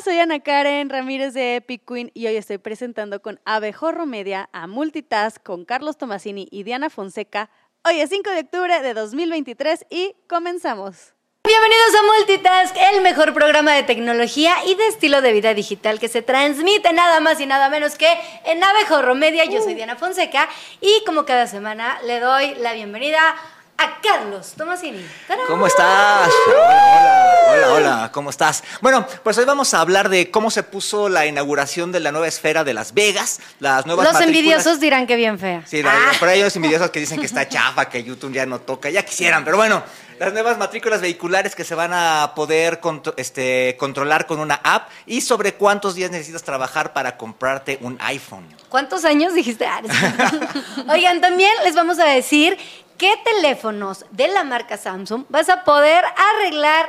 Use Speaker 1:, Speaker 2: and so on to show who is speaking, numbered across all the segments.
Speaker 1: soy Ana Karen Ramírez de Epic Queen y hoy estoy presentando con Abejorro Media a Multitask con Carlos Tomasini y Diana Fonseca. Hoy es 5 de octubre de 2023 y comenzamos.
Speaker 2: Bienvenidos a Multitask, el mejor programa de tecnología y de estilo de vida digital que se transmite nada más y nada menos que en Abejorro Media. Yo soy Diana Fonseca y como cada semana le doy la bienvenida a Carlos Tomasini. ¡Tarán!
Speaker 3: ¿Cómo estás? Hola, hola, hola, ¿cómo estás? Bueno, pues hoy vamos a hablar de cómo se puso la inauguración de la nueva esfera de Las Vegas, las nuevas
Speaker 2: Los
Speaker 3: matrículas-
Speaker 2: envidiosos dirán que bien fea.
Speaker 3: Sí,
Speaker 2: Ah.
Speaker 3: ahí hay envidiosos que dicen que está chafa, que YouTube ya no toca, ya quisieran, pero bueno, las nuevas matrículas vehiculares que se van a poder contro- este, controlar con una app y sobre cuántos días necesitas trabajar para comprarte un iPhone.
Speaker 2: ¿Cuántos años dijiste? Ah. Oigan, también les vamos a decir qué teléfonos de la marca Samsung vas a poder arreglar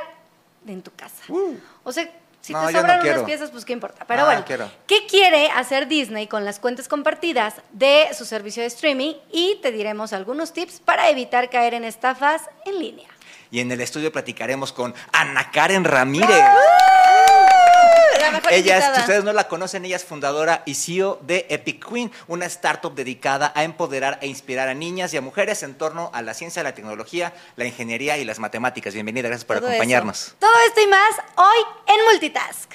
Speaker 2: en tu casa. O sea, si
Speaker 3: Uh. No,
Speaker 2: te
Speaker 3: no
Speaker 2: sobran unas
Speaker 3: quiero.
Speaker 2: piezas, pues qué importa. Pero
Speaker 3: Ah,
Speaker 2: bueno,
Speaker 3: quiero.
Speaker 2: ¿qué quiere hacer Disney con las cuentas compartidas de su servicio de streaming? Y te diremos algunos tips para evitar caer en estafas en línea.
Speaker 3: Y en el estudio platicaremos con Ana Karen Ramírez.
Speaker 1: Mejor
Speaker 3: Ella, es, si ustedes no la conocen, ella es fundadora y CEO de Epic Queen, una startup dedicada a empoderar e inspirar a niñas y a mujeres en torno a la ciencia, la tecnología, la ingeniería y las matemáticas. Bienvenida, gracias por
Speaker 1: Todo
Speaker 3: acompañarnos.
Speaker 2: Todo esto y más hoy en Multitask.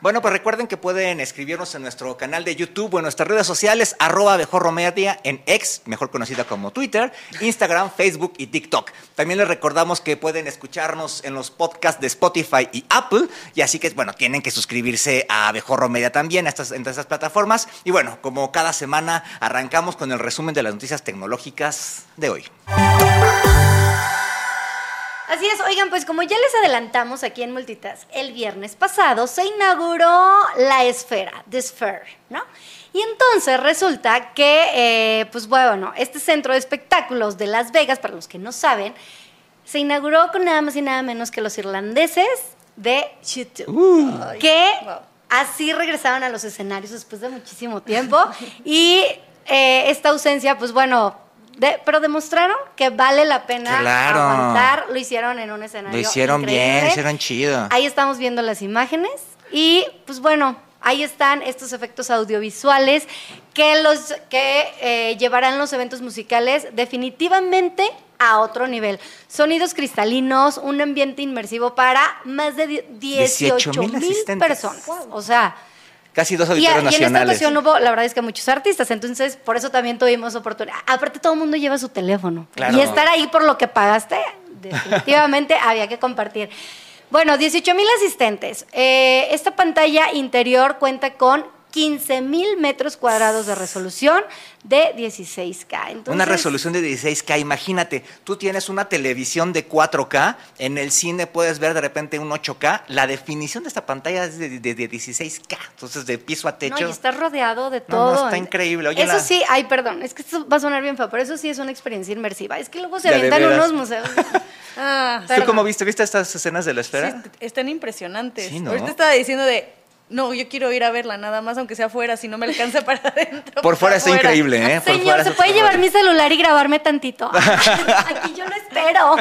Speaker 3: Bueno, pues recuerden que pueden escribirnos en nuestro canal de YouTube o en nuestras redes sociales, arroba Abejorro Media en X, mejor conocida como Twitter, Instagram, Facebook y TikTok. También les recordamos que pueden escucharnos en los podcasts de Spotify y Apple, y así que, bueno, tienen que suscribirse a Abejorro Media también, a estas, entre estas plataformas. Y bueno, como cada semana, arrancamos con el resumen de las noticias tecnológicas de hoy.
Speaker 2: Así es, oigan, pues como ya les adelantamos aquí en Multitask, el viernes pasado se inauguró la esfera, The Sphere, ¿no? Y entonces resulta que, eh, pues bueno, este centro de espectáculos de Las Vegas, para los que no saben, se inauguró con nada más y nada menos que los irlandeses de YouTube, que así regresaron a los escenarios después de muchísimo tiempo. y eh, esta ausencia, pues bueno, de- pero demostraron que vale la pena
Speaker 3: Claro.
Speaker 2: aguantar. Lo hicieron en un escenario.
Speaker 3: Lo hicieron bien, lo hicieron chido.
Speaker 2: Ahí estamos viendo las imágenes y pues bueno, ahí están estos efectos audiovisuales que los que eh, llevarán los eventos musicales definitivamente a otro nivel. Sonidos cristalinos, un ambiente inmersivo para más de die- 18
Speaker 3: 18,000
Speaker 2: mil personas. O sea,
Speaker 3: Casi dos auditorios
Speaker 2: y en esta
Speaker 3: nacionales.
Speaker 2: ocasión hubo, la verdad es que muchos artistas, entonces por eso también tuvimos oportunidad. Aparte todo el mundo lleva su teléfono.
Speaker 3: Claro.
Speaker 2: Y estar ahí por lo que pagaste, definitivamente había que compartir. Bueno, 18 mil asistentes. Eh, esta pantalla interior cuenta con 15 mil metros cuadrados de resolución de 16K. Entonces,
Speaker 3: Una resolución de 16K, imagínate, tú tienes una televisión de 4K, en el cine puedes ver de repente un 8K, la definición de esta pantalla es de, de- de 16K, entonces de piso a techo.
Speaker 2: No, y estás rodeado de todo.
Speaker 3: no, está increíble. Oye,
Speaker 2: eso
Speaker 3: la-
Speaker 2: sí, ay, perdón, es que esto va a sonar bien feo, pero eso sí es una experiencia inmersiva. Es que luego se
Speaker 3: veras.
Speaker 2: unos museos.
Speaker 1: Ah,
Speaker 3: ¿Tú cómo viste? ¿Viste estas escenas de la esfera?
Speaker 1: sí, están impresionantes.
Speaker 3: Sí, ¿no?
Speaker 1: Ahorita estaba diciendo de, no, yo quiero ir a verla nada más, aunque sea afuera, si no me alcanza para adentro.
Speaker 3: Por fuera está increíble, ¿eh? Por
Speaker 2: Señor,
Speaker 3: fuera
Speaker 2: ¿se puede llevar mi celular y grabarme tantito? Aquí yo lo espero.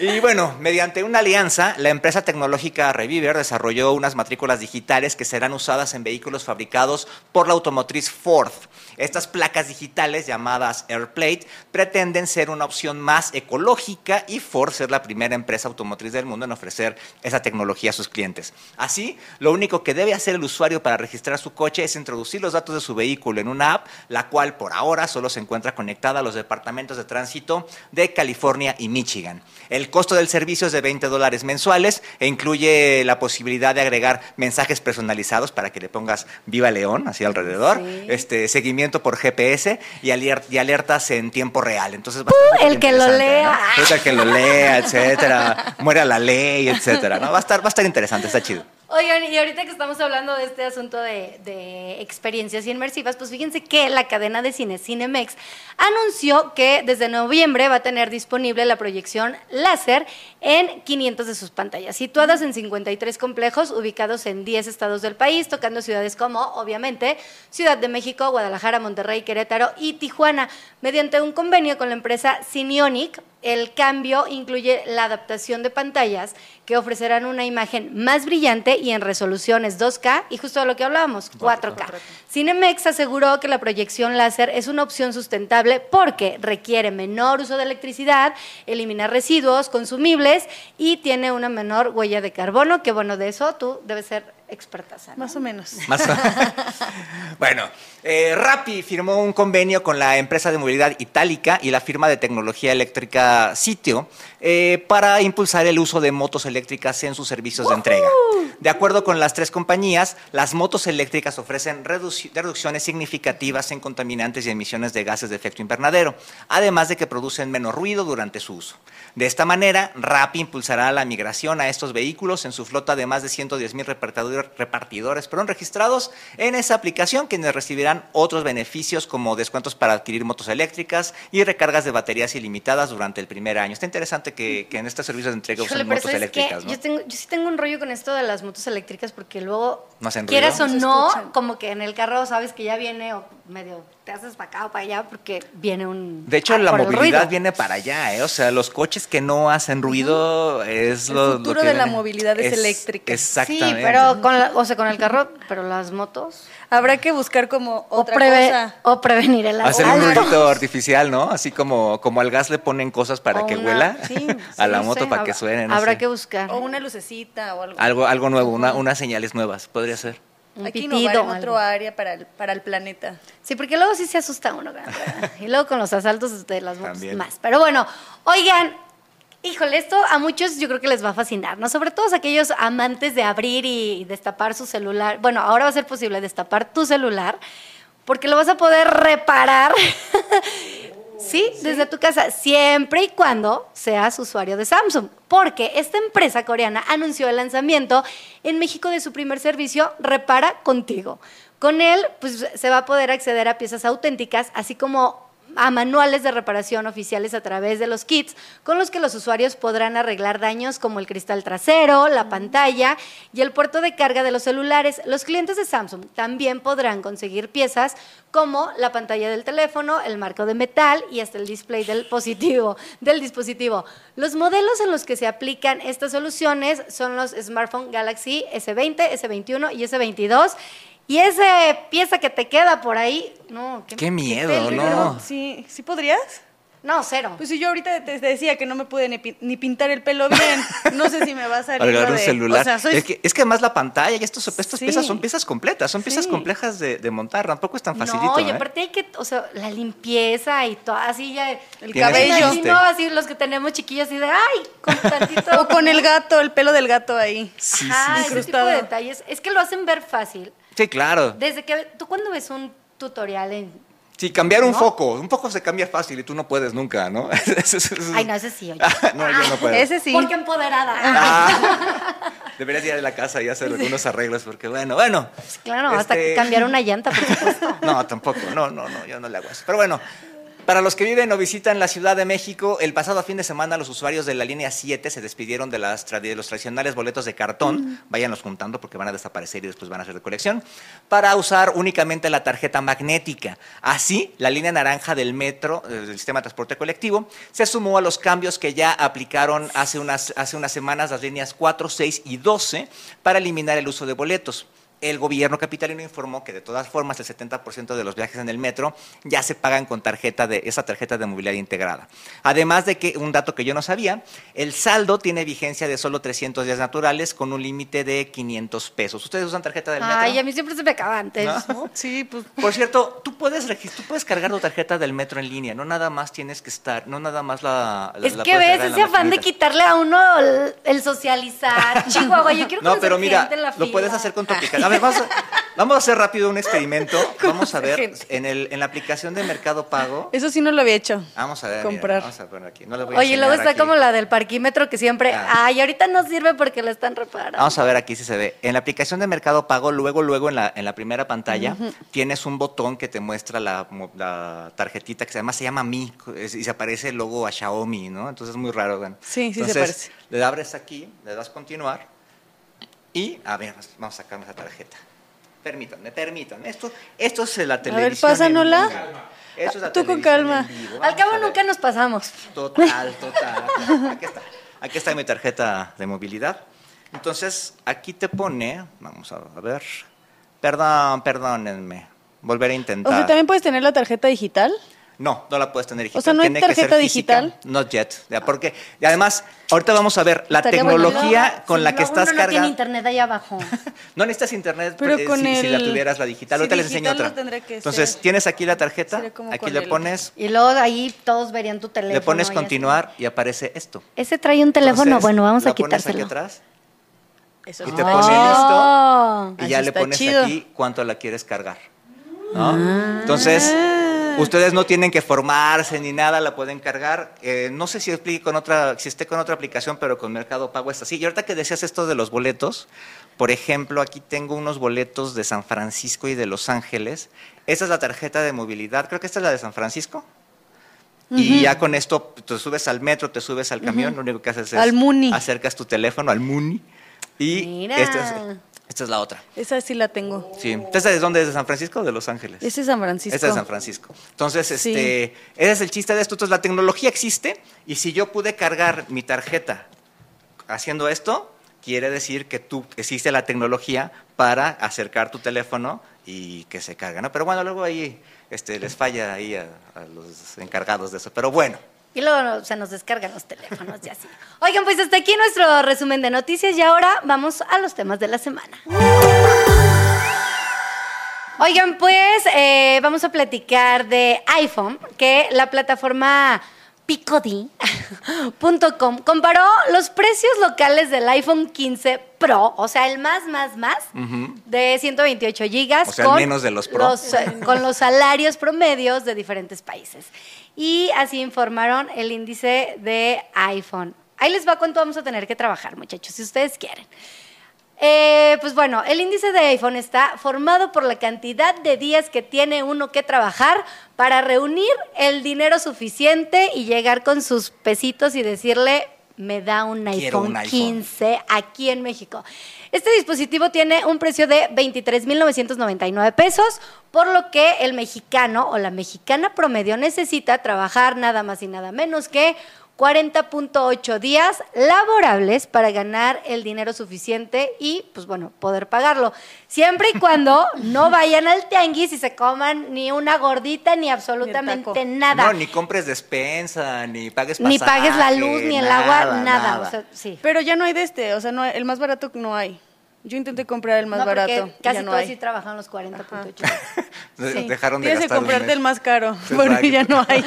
Speaker 3: Y bueno, mediante una alianza, la empresa tecnológica Reviver desarrolló unas matrículas digitales que serán usadas en vehículos fabricados por la automotriz Ford. Estas placas digitales llamadas AirPlate pretenden ser una opción más ecológica y Ford ser la primera empresa automotriz del mundo en ofrecer esa tecnología a sus clientes. Así, lo único que debe hacer el usuario para registrar su coche es introducir los datos de su vehículo en una app, la cual por ahora solo se encuentra conectada a los departamentos de tránsito de California y Michigan. El costo del servicio es de 20 dólares mensuales e incluye la posibilidad de agregar mensajes personalizados para que le pongas Viva León así alrededor,
Speaker 2: Sí.
Speaker 3: este seguimiento por GPS y, alertas en tiempo real. Entonces va a estar
Speaker 2: Uh, el que lo lea.
Speaker 3: ¿no? El que lo lea, etcétera, muera la ley, etcétera. ¿no? Va a estar, va a estar interesante, está chido.
Speaker 2: Oigan, y ahorita que estamos hablando de este asunto de, experiencias inmersivas, pues fíjense que la cadena de cine Cinemex anunció que desde noviembre va a tener disponible la proyección láser en 500 de sus pantallas, situadas en 53 complejos ubicados en 10 estados del país, tocando ciudades como, obviamente, Ciudad de México, Guadalajara, Monterrey, Querétaro y Tijuana, mediante un convenio con la empresa Cinionic el cambio incluye la adaptación de pantallas que ofrecerán una imagen más brillante y en resoluciones 2K y justo de lo que hablábamos, 4K. Cinemex aseguró que la proyección láser es una opción sustentable porque requiere menor uso de electricidad, elimina residuos consumibles y tiene una menor huella de carbono, que bueno, de eso tú debes ser experta. ¿no?
Speaker 1: Más o menos.
Speaker 3: Más o- bueno, eh, Rappi firmó un convenio con la empresa de movilidad Itálica y la firma de tecnología eléctrica Sitio eh, para impulsar el uso de motos eléctricas en sus servicios de entrega. De acuerdo con las tres compañías, las motos eléctricas ofrecen reducciones significativas en contaminantes y emisiones de gases de efecto invernadero, además de que producen menos ruido durante su uso. De esta manera, Rappi impulsará la migración a estos vehículos en su flota de más de 110 mil repartidores perdón, registrados en esa aplicación, quienes recibirán otros beneficios como descuentos para adquirir motos eléctricas y recargas de baterías ilimitadas durante el primer año. Está interesante que, que en estos servicios de entrega usen motos eléctricas. ¿no?
Speaker 2: yo, tengo, yo sí tengo un rollo con esto de las motos eléctricas porque luego,
Speaker 3: ¿No hacen
Speaker 2: quieras o
Speaker 1: No
Speaker 2: como que en el carro sabes que ya viene o medio te haces para acá o para allá porque viene un...
Speaker 3: De hecho,
Speaker 2: ah,
Speaker 3: la
Speaker 2: el
Speaker 3: movilidad
Speaker 2: ruido.
Speaker 3: viene para allá, ¿eh? O sea, los coches que no hacen ruido es
Speaker 1: El
Speaker 3: lo, lo
Speaker 1: futuro
Speaker 3: que
Speaker 1: de la movilidad es eléctrica.
Speaker 3: Exactamente.
Speaker 2: Sí, pero con la- o sea, con el carro, pero las motos...
Speaker 1: Habrá que buscar como
Speaker 2: O,
Speaker 1: otra
Speaker 2: preve-
Speaker 1: cosa.
Speaker 2: o prevenir el
Speaker 3: Hacer un ruidito artificial, ¿no? Así como, como al gas le ponen cosas para
Speaker 2: O
Speaker 3: que
Speaker 2: una-
Speaker 3: huela
Speaker 2: sí,
Speaker 3: a
Speaker 2: sí,
Speaker 3: la
Speaker 2: no
Speaker 3: moto
Speaker 2: sé,
Speaker 3: para que suene. no
Speaker 2: Habrá
Speaker 3: sé.
Speaker 2: que buscar
Speaker 1: O una lucecita o algo.
Speaker 3: Algo, algo nuevo, una- unas señales nuevas, podría ser.
Speaker 2: Un
Speaker 1: Hay que
Speaker 2: pitido.
Speaker 1: innovar en
Speaker 2: algo.
Speaker 1: otro área para el, para el planeta.
Speaker 2: Sí, porque luego sí se asusta uno. ¿verdad? y luego con los asaltos de las motos más. Pero bueno, oigan, híjole, esto a muchos yo creo que les va a fascinar, ¿no? Sobre todo aquellos amantes de abrir y destapar su celular. Bueno, ahora va a ser posible destapar tu celular porque lo vas a poder reparar. Sí, desde tu casa, siempre y cuando seas usuario de Samsung, porque esta empresa coreana anunció el lanzamiento en México de su primer servicio Repara Contigo. Con él, pues se va a poder acceder a piezas auténticas, así como a manuales de reparación oficiales a través de los kits, con los que los usuarios podrán arreglar daños como el cristal trasero, la pantalla y el puerto de carga de los celulares. Los clientes de Samsung también podrán conseguir piezas como la pantalla del teléfono, el marco de metal y hasta el display del positivo, del dispositivo. Los modelos en los que se aplican estas soluciones son los smartphone Galaxy S20, S21 y S22. Y esa pieza que te queda por ahí, no,
Speaker 3: Qué miedo. ¿no?
Speaker 1: Sí, ¿sí podrías?
Speaker 2: No, cero.
Speaker 1: Pues si yo ahorita te decía que no me pude ni, pi- ni pintar el pelo bien, no sé si me va a salir lo
Speaker 3: un
Speaker 1: de-
Speaker 3: celular.
Speaker 1: O sea, soy
Speaker 3: es, que, es que además la pantalla y estos, estas
Speaker 1: Sí.
Speaker 3: piezas son piezas completas, son piezas
Speaker 1: Sí.
Speaker 3: complejas de, de montar, tampoco es tan facilito.
Speaker 2: no, y
Speaker 3: ¿eh?
Speaker 2: aparte hay que, o sea, la limpieza y todo, así ya.
Speaker 1: el cabello.
Speaker 2: Imagino
Speaker 3: chiste.
Speaker 2: así los que tenemos chiquillos así de, ay, con tantito.
Speaker 1: O con el gato, el pelo del gato ahí.
Speaker 3: Sí,
Speaker 2: Ajá,
Speaker 3: sí,
Speaker 2: ese tipo de detalles. Es que lo hacen ver fácil.
Speaker 3: Sí, claro.
Speaker 2: Desde que, tú cuando ves un tutorial en...
Speaker 3: Sí, cambiar un
Speaker 2: ¿No?
Speaker 3: foco, un foco se cambia fácil y tú no puedes nunca, ¿no?
Speaker 2: Ay, no, ese sí, oye.
Speaker 3: no, yo no puedo.
Speaker 1: Ese sí.
Speaker 2: Porque empoderada.
Speaker 3: Ah, deberías ir a la casa y hacer algunos arreglos porque, bueno, bueno.
Speaker 2: Claro, hasta
Speaker 3: Este-
Speaker 2: cambiar una llanta, por supuesto.
Speaker 3: No, tampoco, no, no, no, yo no le hago eso. Pero bueno, para los que viven o visitan la Ciudad de México, el pasado fin de semana los usuarios de la línea 7 se despidieron de, las tra- de los tradicionales boletos de cartón, váyanlos juntando porque van a desaparecer y después van a hacer de colección, para usar únicamente la tarjeta magnética. Así, la línea naranja del metro, eh, del sistema de transporte colectivo, se sumó a los cambios que ya aplicaron hace unas, hace unas semanas las líneas 4, 6 y 12 para eliminar el uso de boletos. El gobierno capitalino informó que de todas formas el 70% de los viajes en el metro ya se pagan con tarjeta de esa tarjeta de movilidad integrada. Además de que un dato que yo no sabía, el saldo tiene vigencia de solo 300 días naturales con un límite de 500 pesos. ¿Ustedes usan tarjeta del metro?
Speaker 2: Ay, a mí siempre se me acaba antes.
Speaker 3: ¿No?
Speaker 1: Sí, pues
Speaker 3: Por cierto, tú puedes tú puedes cargar tu tarjeta del metro en línea, no nada más tienes que estar, no nada más la, la-
Speaker 2: Es
Speaker 3: la
Speaker 2: que ves ese afán de quitarle a uno el, el socializar. Chihuahua, yo quiero
Speaker 3: No, pero mira,
Speaker 2: gente en la
Speaker 3: lo puedes hacer con tu aplicación. Ver, vamos a, Vamos a hacer rápido un experimento. Vamos a ver en, el, en la aplicación de Mercado Pago.
Speaker 1: Eso sí no lo había hecho.
Speaker 3: Vamos a ver. mira,
Speaker 1: Comprar.
Speaker 3: vamos a poner aquí. No voy a
Speaker 2: Oye, luego está
Speaker 3: aquí.
Speaker 2: como la del parquímetro que siempre,
Speaker 3: Ah.
Speaker 2: ay, ahorita no sirve porque la están reparando.
Speaker 3: Vamos a ver aquí si se ve. En la aplicación de Mercado Pago, luego, luego en la, en la primera pantalla, tienes un botón que te muestra la, tarjetita que además se llama Mi y se aparece el logo a Xiaomi, ¿no? Entonces es muy raro. bueno.
Speaker 1: Sí, sí se parece.
Speaker 3: Le abres aquí, le das continuar y, a ver, vamos a sacar esa tarjeta. Permítanme, permítanme. Esto, esto es la televisión. en
Speaker 1: pásanosla.
Speaker 3: vivo. Esto es la
Speaker 1: Tú con calma.
Speaker 2: Al cabo
Speaker 3: a ver.
Speaker 2: nunca nos pasamos.
Speaker 3: Total, total. Aquí está. Aquí está mi tarjeta de movilidad. Entonces, aquí te pone, vamos a ver. Perdón, perdónenme. Volver a
Speaker 1: O
Speaker 3: intentar.
Speaker 1: sea, también puedes tener la tarjeta digital.
Speaker 3: No, no la puedes tener digital.
Speaker 1: O sea, ¿no hay
Speaker 3: Tiene que ser
Speaker 1: tarjeta digital?
Speaker 3: Not yet. Ya, porque, y además, ahorita vamos a ver la
Speaker 1: Estaría bueno.
Speaker 3: tecnología
Speaker 2: Luego,
Speaker 3: con
Speaker 2: si
Speaker 3: la que estás
Speaker 2: uno no tiene
Speaker 3: cargando.
Speaker 2: internet ahí abajo.
Speaker 3: No necesitas internet
Speaker 1: Pero
Speaker 3: eh,
Speaker 1: con
Speaker 3: si, si la
Speaker 1: el-
Speaker 3: tuvieras la digital.
Speaker 1: sí,
Speaker 3: Ahorita les enseño
Speaker 1: digital no
Speaker 3: otra.
Speaker 1: que
Speaker 3: Entonces,
Speaker 1: ser.
Speaker 3: tienes aquí la tarjeta, aquí le
Speaker 1: el-
Speaker 3: pones,
Speaker 2: Y luego ahí todos verían tu teléfono.
Speaker 3: le pones
Speaker 2: y
Speaker 3: continuar y aparece esto.
Speaker 2: Ese trae un teléfono,
Speaker 3: Entonces,
Speaker 2: bueno, vamos a
Speaker 3: lo pones aquí
Speaker 2: quitárselo.
Speaker 3: atrás
Speaker 1: Eso
Speaker 3: y te
Speaker 1: Ah.
Speaker 3: pone listo. Y ya le pones aquí cuánto la quieres cargar. ¿no? Entonces, ustedes no tienen que formarse ni nada, la pueden cargar. Eh, no sé si explique con otra, si esté con otra aplicación, pero con Mercado Pago es así. Y ahorita que decías esto de los boletos, por ejemplo, aquí tengo unos boletos de San Francisco y de Los Ángeles. Esa es la tarjeta de movilidad, creo que esta es la de San Francisco. Y ya con esto te subes al metro, te subes al camión, lo único que haces es
Speaker 1: Al Muni.
Speaker 3: acercas tu teléfono al Muni y
Speaker 2: Mira.
Speaker 3: esta es, esta es la otra.
Speaker 1: Esa sí la tengo.
Speaker 3: Sí. ¿Esta de dónde es? ¿De San Francisco o de Los Ángeles?
Speaker 1: Ese es San Francisco.
Speaker 3: Esta es San Francisco. Entonces,
Speaker 1: Sí.
Speaker 3: este, ese es el chiste de esto. Entonces, la tecnología existe y si yo pude cargar mi tarjeta haciendo esto, quiere decir que tú existe la tecnología para acercar tu teléfono y que se cargue, ¿no? Pero bueno, luego ahí este, les falla ahí a, a los encargados de eso. Pero bueno,
Speaker 2: Y luego se nos descargan los teléfonos y así. Oigan, pues hasta aquí nuestro resumen de noticias y ahora vamos a los temas de la semana. Oigan, pues eh, vamos a platicar de iPhone, que la plataforma picodi.com comparó los precios locales del iPhone 15 Pro, o sea, el más, más, más, de 128 gigas.
Speaker 3: O sea, el menos de los Pro.
Speaker 2: los, eh, con los salarios promedios de diferentes países. Y así informaron el índice de iPhone. Ahí les va cuánto vamos a tener que trabajar, muchachos, si ustedes quieren. Eh, pues bueno, el índice de iPhone está formado por la cantidad de días que tiene uno que trabajar para reunir el dinero suficiente y llegar con sus pesitos y decirle, me da un iPhone
Speaker 3: un iPhone.
Speaker 2: 15 aquí en México. Este dispositivo tiene un precio de 23.999 pesos, por lo que el mexicano o la mexicana promedio necesita trabajar nada más y nada menos que 40.8 días laborables para ganar el dinero suficiente y, pues bueno, poder pagarlo. Siempre y cuando no vayan al tianguis y se coman ni una gordita ni absolutamente nada.
Speaker 3: no, ni compres despensa, ni pagues pasaje.
Speaker 2: Ni pagues la luz, ni el agua, nada.
Speaker 3: nada.
Speaker 2: O sea, sí.
Speaker 1: Pero ya no hay de este, o sea, no hay- el más barato no hay. Yo intenté comprar el más
Speaker 2: No,
Speaker 1: barato.
Speaker 2: Casi
Speaker 1: ya no
Speaker 2: todos
Speaker 1: hay.
Speaker 2: sí trabajan los 40.8.
Speaker 3: De-
Speaker 1: Sí.
Speaker 3: Dejaron de
Speaker 1: Tienes que comprarte el más caro, porque ya no hay.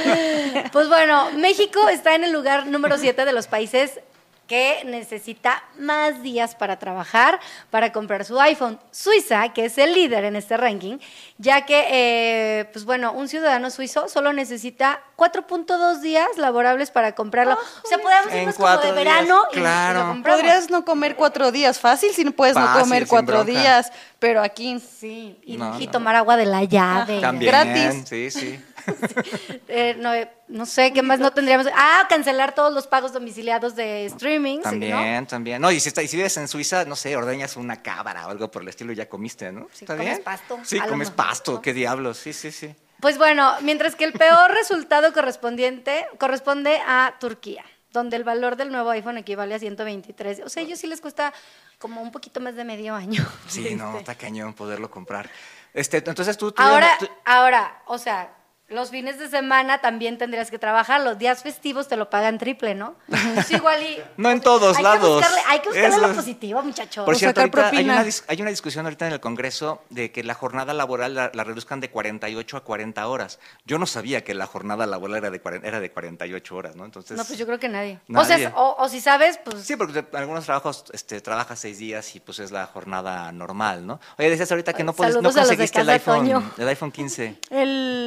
Speaker 2: Pues bueno, México está en el lugar número 7 de los países que necesita más días para trabajar, para comprar su iPhone. Suiza, que es el líder en este ranking, ya que, eh, pues bueno, un ciudadano suizo solo necesita 4.2 días laborables para comprarlo. o sea, podemos
Speaker 3: En
Speaker 2: irnos como de
Speaker 3: cuatro días,
Speaker 2: verano y- y,
Speaker 3: claro.
Speaker 2: lo compramos.
Speaker 1: Podrías no comer cuatro días, fácil, si no puedes no comer cuatro
Speaker 3: bronca.
Speaker 1: días, pero aquí
Speaker 2: Sí, y,
Speaker 3: No,
Speaker 2: y
Speaker 3: no.
Speaker 2: tomar agua de la llave.
Speaker 3: También,
Speaker 1: Gratis.
Speaker 3: Sí, sí.
Speaker 2: Eh, no, eh, no sé, ¿qué más no tendríamos? Ah, cancelar todos los pagos domiciliados de streaming. ¿sí,
Speaker 3: También,
Speaker 2: ¿no?
Speaker 3: también. No, y si, está- y si vives en Suiza, no sé, ordeñas una cabra o algo por el estilo y ya comiste, ¿no?
Speaker 2: Sí,
Speaker 3: ¿Está
Speaker 2: comes
Speaker 3: bien?
Speaker 2: pasto,
Speaker 3: Sí, comes
Speaker 2: mejor,
Speaker 3: pasto,
Speaker 2: ¿no?
Speaker 3: qué diablos. Sí, sí, sí.
Speaker 2: Pues bueno, mientras que el peor resultado correspondiente corresponde a Turquía, donde el valor del nuevo iPhone equivale a 123. O sea, a ellos sí les cuesta como un poquito más de medio año.
Speaker 3: Sí, no, está cañón poderlo comprar. Este, entonces tú... tú-
Speaker 2: Ahora,
Speaker 3: tú-
Speaker 2: ahora, o sea, los fines de semana también tendrías que trabajar. Los días festivos te lo pagan triple, ¿no? Es igual y.
Speaker 3: No en todos
Speaker 2: hay
Speaker 3: lados.
Speaker 2: Que buscarle, hay que buscarle
Speaker 3: Eso
Speaker 2: lo positivo, muchachos.
Speaker 3: Por cierto, ahorita hay una, hay una discusión ahorita en el Congreso de que la jornada laboral la, la reduzcan de 48 a 40 horas. Yo no sabía que la jornada laboral era de, 40 era de 48 horas, ¿no? Entonces,
Speaker 2: no, pues yo creo que nadie. O, sea, o, o si sabes, pues.
Speaker 3: Sí, porque en algunos trabajos este, trabajas seis días y pues es la jornada normal, ¿no? Oye, decías ahorita que no, puedes, no
Speaker 2: Saludos a los de
Speaker 3: conseguiste el iPhone, el iPhone 15.
Speaker 1: El,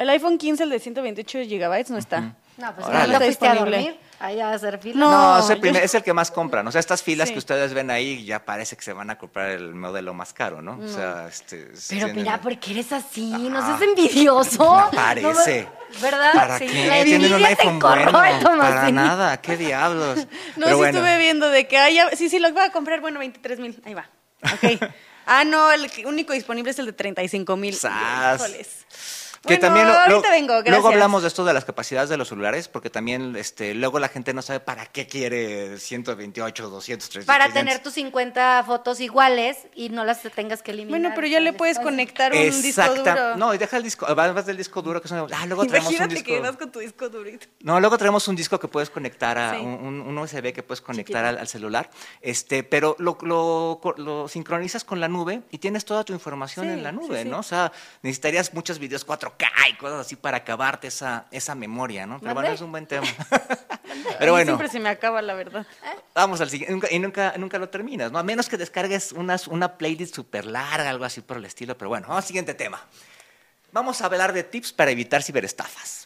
Speaker 1: el iPhone 15, el de 128 GB, no está.
Speaker 2: No, pues
Speaker 3: Órale.
Speaker 2: no te fuiste a
Speaker 1: Disponible.
Speaker 2: dormir. Ahí a hacer fila.
Speaker 1: No,
Speaker 3: No, es, el
Speaker 1: yo-
Speaker 3: primer- es el que más compran. O sea, estas filas
Speaker 1: Sí.
Speaker 3: que ustedes ven ahí ya parece que se van a comprar el modelo más caro, ¿no? O sea, este,
Speaker 2: Pero
Speaker 3: tienen-
Speaker 2: mira, ¿por qué eres así? No seas envidioso.
Speaker 3: No parece.
Speaker 2: me- ¿Verdad?
Speaker 3: ¿Para
Speaker 2: Sí,
Speaker 3: qué?
Speaker 2: la
Speaker 3: Tienen un
Speaker 2: envidia te
Speaker 3: iPhone
Speaker 2: corroe,
Speaker 3: bueno. Para nada, qué diablos.
Speaker 1: No,
Speaker 3: Pero
Speaker 1: sí
Speaker 3: bueno.
Speaker 1: estuve viendo de que haya. Sí, sí, lo voy a comprar. Bueno, 23 mil. Ahí va. Ok. ah, no, el que- único disponible es el de 35 mil.
Speaker 3: Sas.
Speaker 1: Híjoles.
Speaker 3: Que
Speaker 1: Bueno,
Speaker 3: también lo-
Speaker 1: ahorita
Speaker 3: lo-
Speaker 1: vengo, gracias.
Speaker 3: Luego hablamos de esto de las capacidades de los celulares, porque también este, luego la gente no sabe para qué quiere 128, 200, 300.
Speaker 2: Para
Speaker 3: 500.
Speaker 2: tener tus 50 fotos iguales y no las tengas que eliminar.
Speaker 1: Bueno, pero ya le puedes conectar un disco
Speaker 3: Exacta-
Speaker 1: duro.
Speaker 3: No, y deja el disco, además del disco duro que es una- Ah, luego traemos un
Speaker 1: Imagínate
Speaker 3: disco.
Speaker 1: que vas con tu disco durito.
Speaker 3: No, luego tenemos un disco que puedes conectar a
Speaker 1: Sí.
Speaker 3: un, USB que puedes conectar al, al celular, este, pero lo, lo- lo sincronizas con la nube y tienes toda tu información
Speaker 1: Sí,
Speaker 3: en la nube,
Speaker 1: sí, sí.
Speaker 3: ¿no? O sea, necesitarías muchos videos 4K y cosas así para acabarte esa, esa memoria, ¿no? Pero bueno, es un buen tema. Pero bueno,
Speaker 1: Siempre se me acaba, la verdad.
Speaker 3: vamos al siguiente. Y nunca, nunca lo terminas, ¿no? A menos que descargues unas, una playlist súper larga, algo así por el estilo. Pero bueno, vamos al siguiente tema. Vamos a hablar de tips para evitar ciberestafas.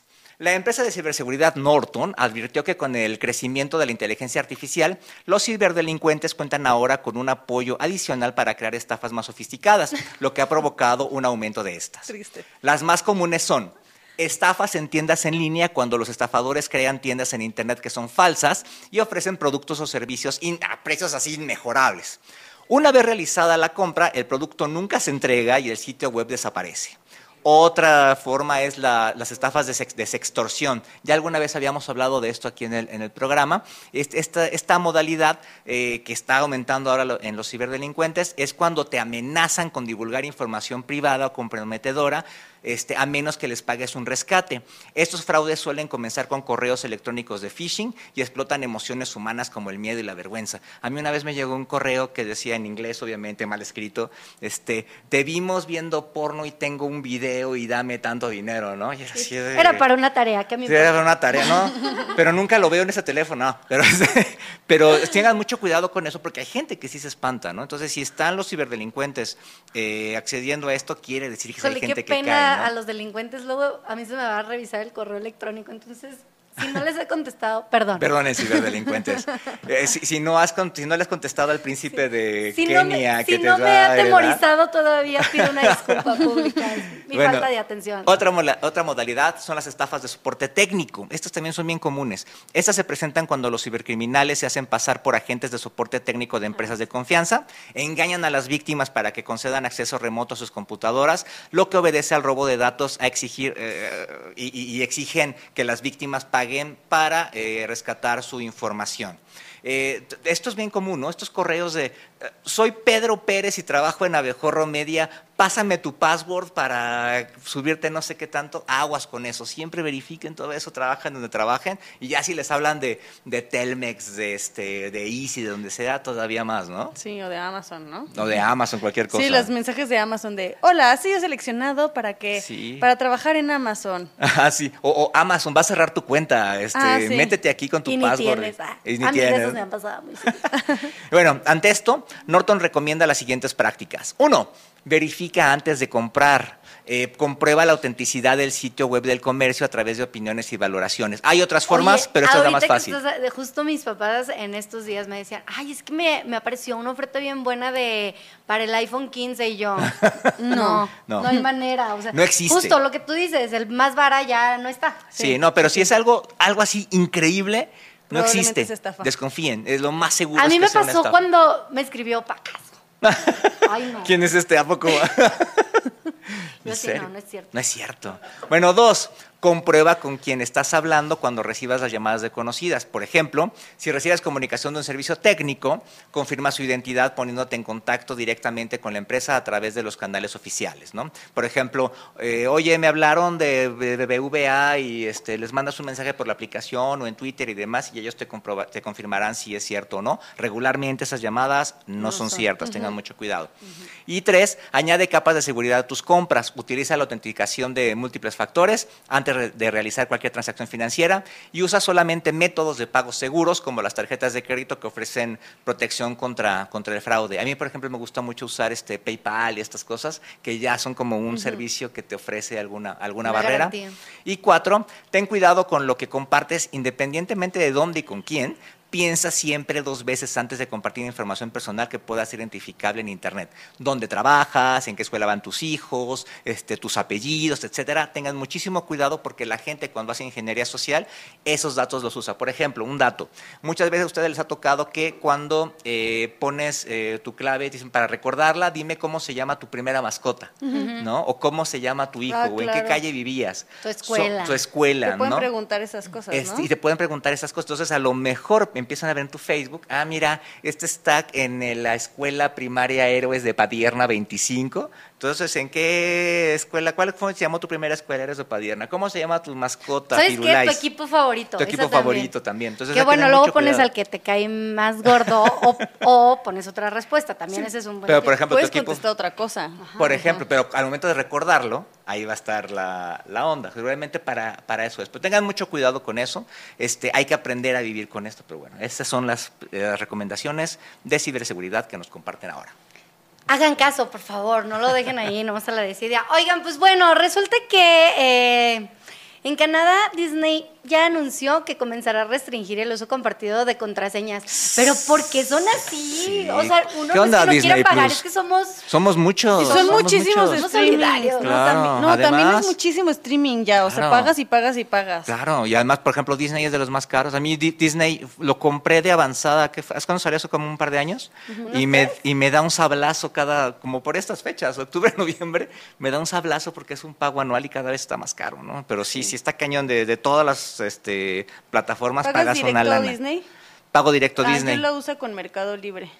Speaker 3: La empresa de ciberseguridad Norton advirtió que con el crecimiento de la inteligencia artificial, los ciberdelincuentes cuentan ahora con un apoyo adicional para crear estafas más sofisticadas, lo que ha provocado un aumento de estas.
Speaker 1: Triste.
Speaker 3: Las más comunes son estafas en tiendas en línea cuando los estafadores crean tiendas en Internet que son falsas y ofrecen productos o servicios a precios así inmejorables. Una vez realizada la compra, el producto nunca se entrega y el sitio web desaparece. Otra forma es la- las estafas de, sex- de sextorsión. Ya alguna vez habíamos hablado de esto aquí en el, en el programa. Esta, modalidad eh, que está aumentando ahora en los ciberdelincuentes es cuando te amenazan con divulgar información privada o comprometedora este, a menos que les pagues un rescate. Estos fraudes suelen comenzar con correos electrónicos de phishing y explotan emociones humanas como el miedo y la vergüenza. A mí una vez me llegó un correo que decía en inglés, obviamente mal escrito, este, te vimos viendo porno y tengo un video y dame tanto dinero, ¿no? Y era, así de-
Speaker 2: Era para una tarea que a mí
Speaker 3: Sí, era para una tarea, ¿no? Pero nunca lo veo en ese teléfono, no. Pero, pero tengan mucho cuidado con eso porque hay gente que sí se espanta, ¿no? Entonces, si están los ciberdelincuentes eh, accediendo a esto, quiere decir que
Speaker 2: Híjole,
Speaker 3: hay
Speaker 2: qué
Speaker 3: gente que cae,
Speaker 2: a los delincuentes. Luego a mí se me va a revisar el correo electrónico. Entonces, si no les he contestado, perdón.
Speaker 3: Perdonen, ciberdelincuentes. Eh, si, si no has, si no le has contestado al príncipe de
Speaker 2: Si no
Speaker 3: Kenia
Speaker 2: me,
Speaker 3: que
Speaker 2: si
Speaker 3: te
Speaker 2: no me
Speaker 3: ¿verdad?
Speaker 2: atemorizado todavía, pido una disculpa pública. Mi
Speaker 3: Bueno,
Speaker 2: falta de atención.
Speaker 3: Otra, otra modalidad son las estafas de soporte técnico. Estas también son bien comunes. Estas se presentan cuando los cibercriminales se hacen pasar por agentes de soporte técnico de empresas de confianza, engañan a las víctimas para que concedan acceso remoto a sus computadoras, lo que obedece al robo de datos a exigir eh, y exigen que las víctimas paguen para eh, rescatar su información. Eh, esto es bien común, ¿no? Estos correos de, soy Pedro Pérez y trabajo en Abejorro Media, pásame tu password para subirte no sé qué tanto, aguas con eso, siempre verifiquen todo eso, trabajan donde trabajen, y ya si les hablan de, de Telmex, de, este, de Easy, de donde sea, todavía más, ¿no?
Speaker 1: Sí, o de Amazon, ¿no?
Speaker 3: O de Amazon, cualquier cosa.
Speaker 1: Sí, los mensajes de Amazon de, hola, has sido seleccionado para que,
Speaker 3: Sí.
Speaker 1: para trabajar en Amazon.
Speaker 3: Ah, sí. O, o Amazon, va a cerrar tu cuenta, este,
Speaker 1: Ah, sí.
Speaker 3: métete aquí con tu
Speaker 2: y ni
Speaker 3: password.
Speaker 2: tienes. ah.
Speaker 3: Y ni
Speaker 2: a
Speaker 3: tienes.
Speaker 2: me han pasado muy.
Speaker 3: Bueno, ante esto, Norton recomienda las siguientes prácticas. Uno, verifica antes de comprar. Eh, comprueba la autenticidad del sitio web del comercio a través de opiniones y valoraciones. Hay otras formas,
Speaker 2: Oye,
Speaker 3: pero esta es la más fácil.
Speaker 2: estás- de justo mis papás en estos días me decían, ay, es que me, me apareció una oferta bien buena de para el iPhone 15 y yo, no,
Speaker 3: No.
Speaker 2: no, hay manera. O sea,
Speaker 3: No existe.
Speaker 2: Justo lo que tú dices, el más vara ya no está.
Speaker 3: Sí, no, pero si es algo, algo así increíble, no existe.
Speaker 1: es estafa.
Speaker 3: Desconfíen, es lo más seguro.
Speaker 2: A mí me pasó cuando me escribió Pacas. Ay, no.
Speaker 3: ¿Quién es este? ¿A poco?
Speaker 2: No es cierto.
Speaker 3: No es cierto. Bueno, dos, comprueba con quién estás hablando cuando recibas las llamadas de conocidas. Por ejemplo, si recibes comunicación de un servicio técnico, confirma su identidad poniéndote en contacto directamente con la empresa a través de los canales oficiales. ¿no? Por ejemplo, eh, oye, me hablaron de BBVA y este, les mandas un mensaje por la aplicación o en Twitter y demás y ellos te, te confirmarán si es cierto o no. Regularmente esas llamadas no, son, ciertas, tengan mucho cuidado. Y tres, añade capas de seguridad a tus compras. Utiliza la autenticación de múltiples factores antes de realizar cualquier transacción financiera y usa solamente métodos de pago seguros como las tarjetas de crédito que ofrecen protección contra, contra el fraude. A mí, por ejemplo, me gusta mucho usar este PayPal y estas cosas que ya son como un servicio que te ofrece alguna, alguna barrera. Y cuatro, ten cuidado con lo que compartes independientemente de dónde y con quién, piensa siempre dos veces antes de compartir información personal que pueda ser identificable en Internet. Dónde trabajas, en qué escuela van tus hijos, este, tus apellidos, etcétera. Tengan muchísimo cuidado porque la gente cuando hace ingeniería social, esos datos los usa. Por ejemplo, un dato. Muchas veces a ustedes les ha tocado que cuando eh, pones eh, tu clave, dicen, para recordarla, dime cómo se llama tu primera mascota, ¿no? O cómo se llama tu hijo, ah, o en qué calle vivías.
Speaker 2: Tu escuela.
Speaker 3: tu escuela,
Speaker 1: Te pueden preguntar esas cosas,
Speaker 3: este, Y te pueden preguntar esas cosas. Entonces, a lo mejor empiezan a ver en tu Facebook, ah, mira, este está en la escuela primaria Héroes de Padierna 25. Entonces, ¿en qué escuela? ¿Cuál se llamó tu primera escuela Héroes de Padierna? ¿Cómo se llama tu mascota?
Speaker 2: ¿Sabes qué? Tu equipo favorito.
Speaker 3: Tu equipo favorito también. Entonces,
Speaker 2: qué bueno, luego pones al que te cae más gordo o, pones otra respuesta. También ese es un buen
Speaker 3: Pero, por ejemplo,
Speaker 1: Puedes
Speaker 3: tu equipo,
Speaker 1: contestar otra cosa.
Speaker 3: por ejemplo, pero al momento de recordarlo, ahí va a estar la, la onda. Seguramente para, para eso es. Pero tengan mucho cuidado con eso. Este, hay que aprender a vivir con esto. Pero bueno, estas son las eh, recomendaciones de ciberseguridad que nos comparten ahora.
Speaker 2: Hagan caso, por favor, no lo dejen ahí, no a la desidia. Oigan, pues bueno, resulta que eh, en Canadá Disney ya anunció que comenzará a restringir el uso compartido de contraseñas. Pero ¿por qué son así? O sea, uno no es que no quiera pagar, es que somos...
Speaker 3: Somos muchos.
Speaker 1: son muchísimos streaming.
Speaker 3: Claro,
Speaker 1: no, también es muchísimo streaming ya. O sea, pagas y pagas y pagas.
Speaker 3: Claro, y además, por ejemplo, Disney es de los más caros. A mí Disney lo compré de avanzada. ¿Es cuando salió eso? Como un par de años. y, me, y me da un sablazo cada... Como por estas fechas, octubre, noviembre, me da un sablazo porque es un pago anual y cada vez está más caro, ¿no? Pero sí, sí, está cañón de, de todas las este, plataformas pagas,
Speaker 1: pagas
Speaker 3: una lana.
Speaker 1: Disney?
Speaker 3: Pago directo
Speaker 1: ah,
Speaker 3: Disney.
Speaker 1: Yo lo uso con Mercado Libre.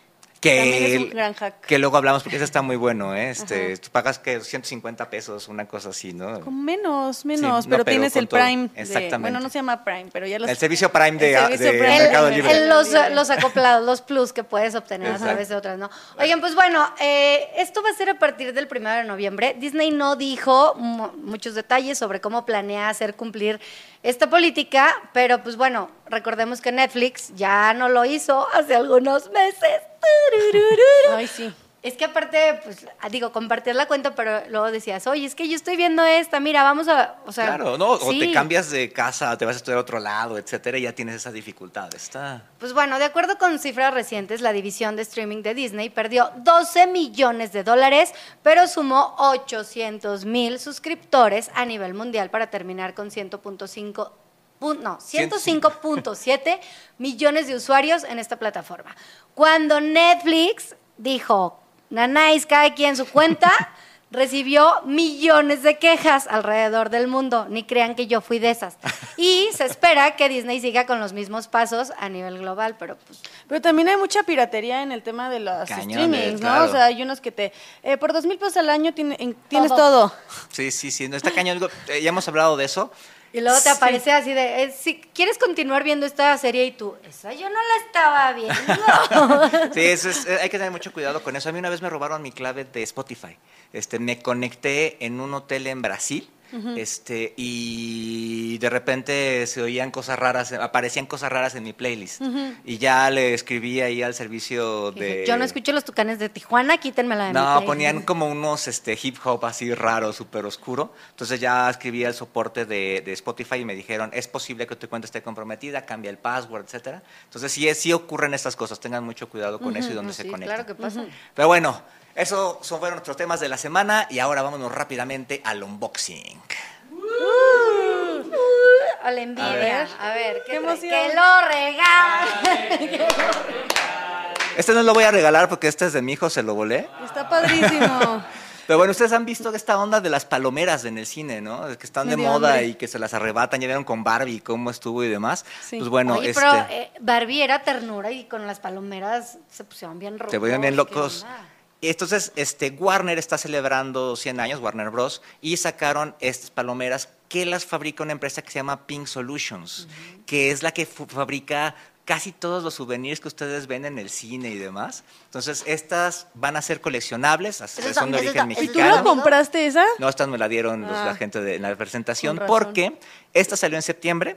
Speaker 3: Que,
Speaker 1: es un gran hack.
Speaker 3: que luego hablamos porque eso está muy bueno, ¿eh? Este, tú pagas que 150 pesos, una cosa así, ¿no?
Speaker 1: Con menos, menos, pero, tienes el Prime. Exactamente. bueno, no se llama Prime, pero ya lo
Speaker 3: El servicio Prime de, Mercado Libre.
Speaker 2: los, los, acoplados, los plus que puedes obtener a través de otras, ¿no? Oigan, pues bueno, eh, esto va a ser a partir del primero de noviembre. Disney no dijo muchos detalles sobre cómo planea hacer cumplir esta política, pero pues bueno, recordemos que Netflix ya no lo hizo hace algunos meses.
Speaker 1: Ay, sí.
Speaker 2: Es que aparte, pues, digo, compartir la cuenta, pero luego decías, oye, es que yo estoy viendo esta, mira, vamos a, o sea...
Speaker 3: Claro, ¿no? O te cambias de casa, te vas a estudiar a otro lado, etcétera, y ya tienes esa dificultad, está...
Speaker 2: Pues bueno, de acuerdo con cifras recientes, la división de streaming de Disney perdió 12 millones de dólares, pero sumó 800 mil suscriptores a nivel mundial para terminar con 100.5 no, 105.7 millones de usuarios en esta plataforma. Cuando Netflix dijo, nanáis, cada quien su cuenta, recibió millones de quejas alrededor del mundo. Ni crean que yo fui de esas. Y se espera que Disney siga con los mismos pasos a nivel global, pero pues...
Speaker 1: Pero también hay mucha piratería en el tema de los streamings, ¿no? O sea, hay unos que te... Eh, por dos mil pesos al año tienes todo.
Speaker 3: Sí, sí, sí. No está cañón. Eh, ya hemos hablado de eso.
Speaker 2: Y luego te aparece así de, eh, si quieres continuar viendo esta serie y tú, esa yo no la estaba viendo.
Speaker 3: sí, eso es, eh, hay que tener mucho cuidado con eso. A mí una vez me robaron mi clave de Spotify. Este, me conecté en un hotel en Brasil este, y de repente se oían cosas raras, aparecían cosas raras en mi playlist. Y ya le escribí ahí al servicio de...
Speaker 2: Yo no escucho los tucanes de Tijuana, quítenmela de
Speaker 3: No, ponían como unos este, hip hop así raro, súper oscuro. Entonces ya escribí al soporte de, Spotify y me dijeron, es posible que tu cuenta esté comprometida, cambia el password, etcétera. Entonces sí, sí ocurren estas cosas, tengan mucho cuidado con eso y dónde se conectan.
Speaker 2: claro que pasa.
Speaker 3: Pero bueno, esos son, fueron nuestros temas de la semana y ahora vámonos rápidamente al unboxing.
Speaker 2: A la envidia. A ver, qué, emoción. Que lo regale.
Speaker 3: Este no lo voy a regalar porque este es de mi hijo, se lo volé.
Speaker 1: Está padrísimo.
Speaker 3: Pero bueno, ustedes han visto esta onda de las palomeras en el cine, ¿no? Que están de moda
Speaker 1: hambre.
Speaker 3: y que se las arrebatan. Ya vieron con Barbie cómo estuvo y demás.
Speaker 1: Sí.
Speaker 3: Pues bueno,
Speaker 2: Oye,
Speaker 3: este,
Speaker 2: pero eh, Barbie era ternura y con las palomeras se pusieron bien rojos.
Speaker 3: se volvieron bien
Speaker 2: ¿qué
Speaker 3: locos. Entonces, este, Warner está celebrando 100 años, Warner Bros., y sacaron estas palomeras que las fabrica una empresa que se llama Pink Solutions, que es la que fabrica casi todos los souvenirs que ustedes ven en el cine y demás. Entonces, estas van a ser coleccionables, son de
Speaker 2: está- eso
Speaker 3: origen
Speaker 2: está-
Speaker 1: ¿Y tú
Speaker 3: mexicano.
Speaker 1: lo compraste esa?
Speaker 3: No, estas me la dieron los-
Speaker 1: Ah.
Speaker 3: la gente de la presentación, porque esta salió en septiembre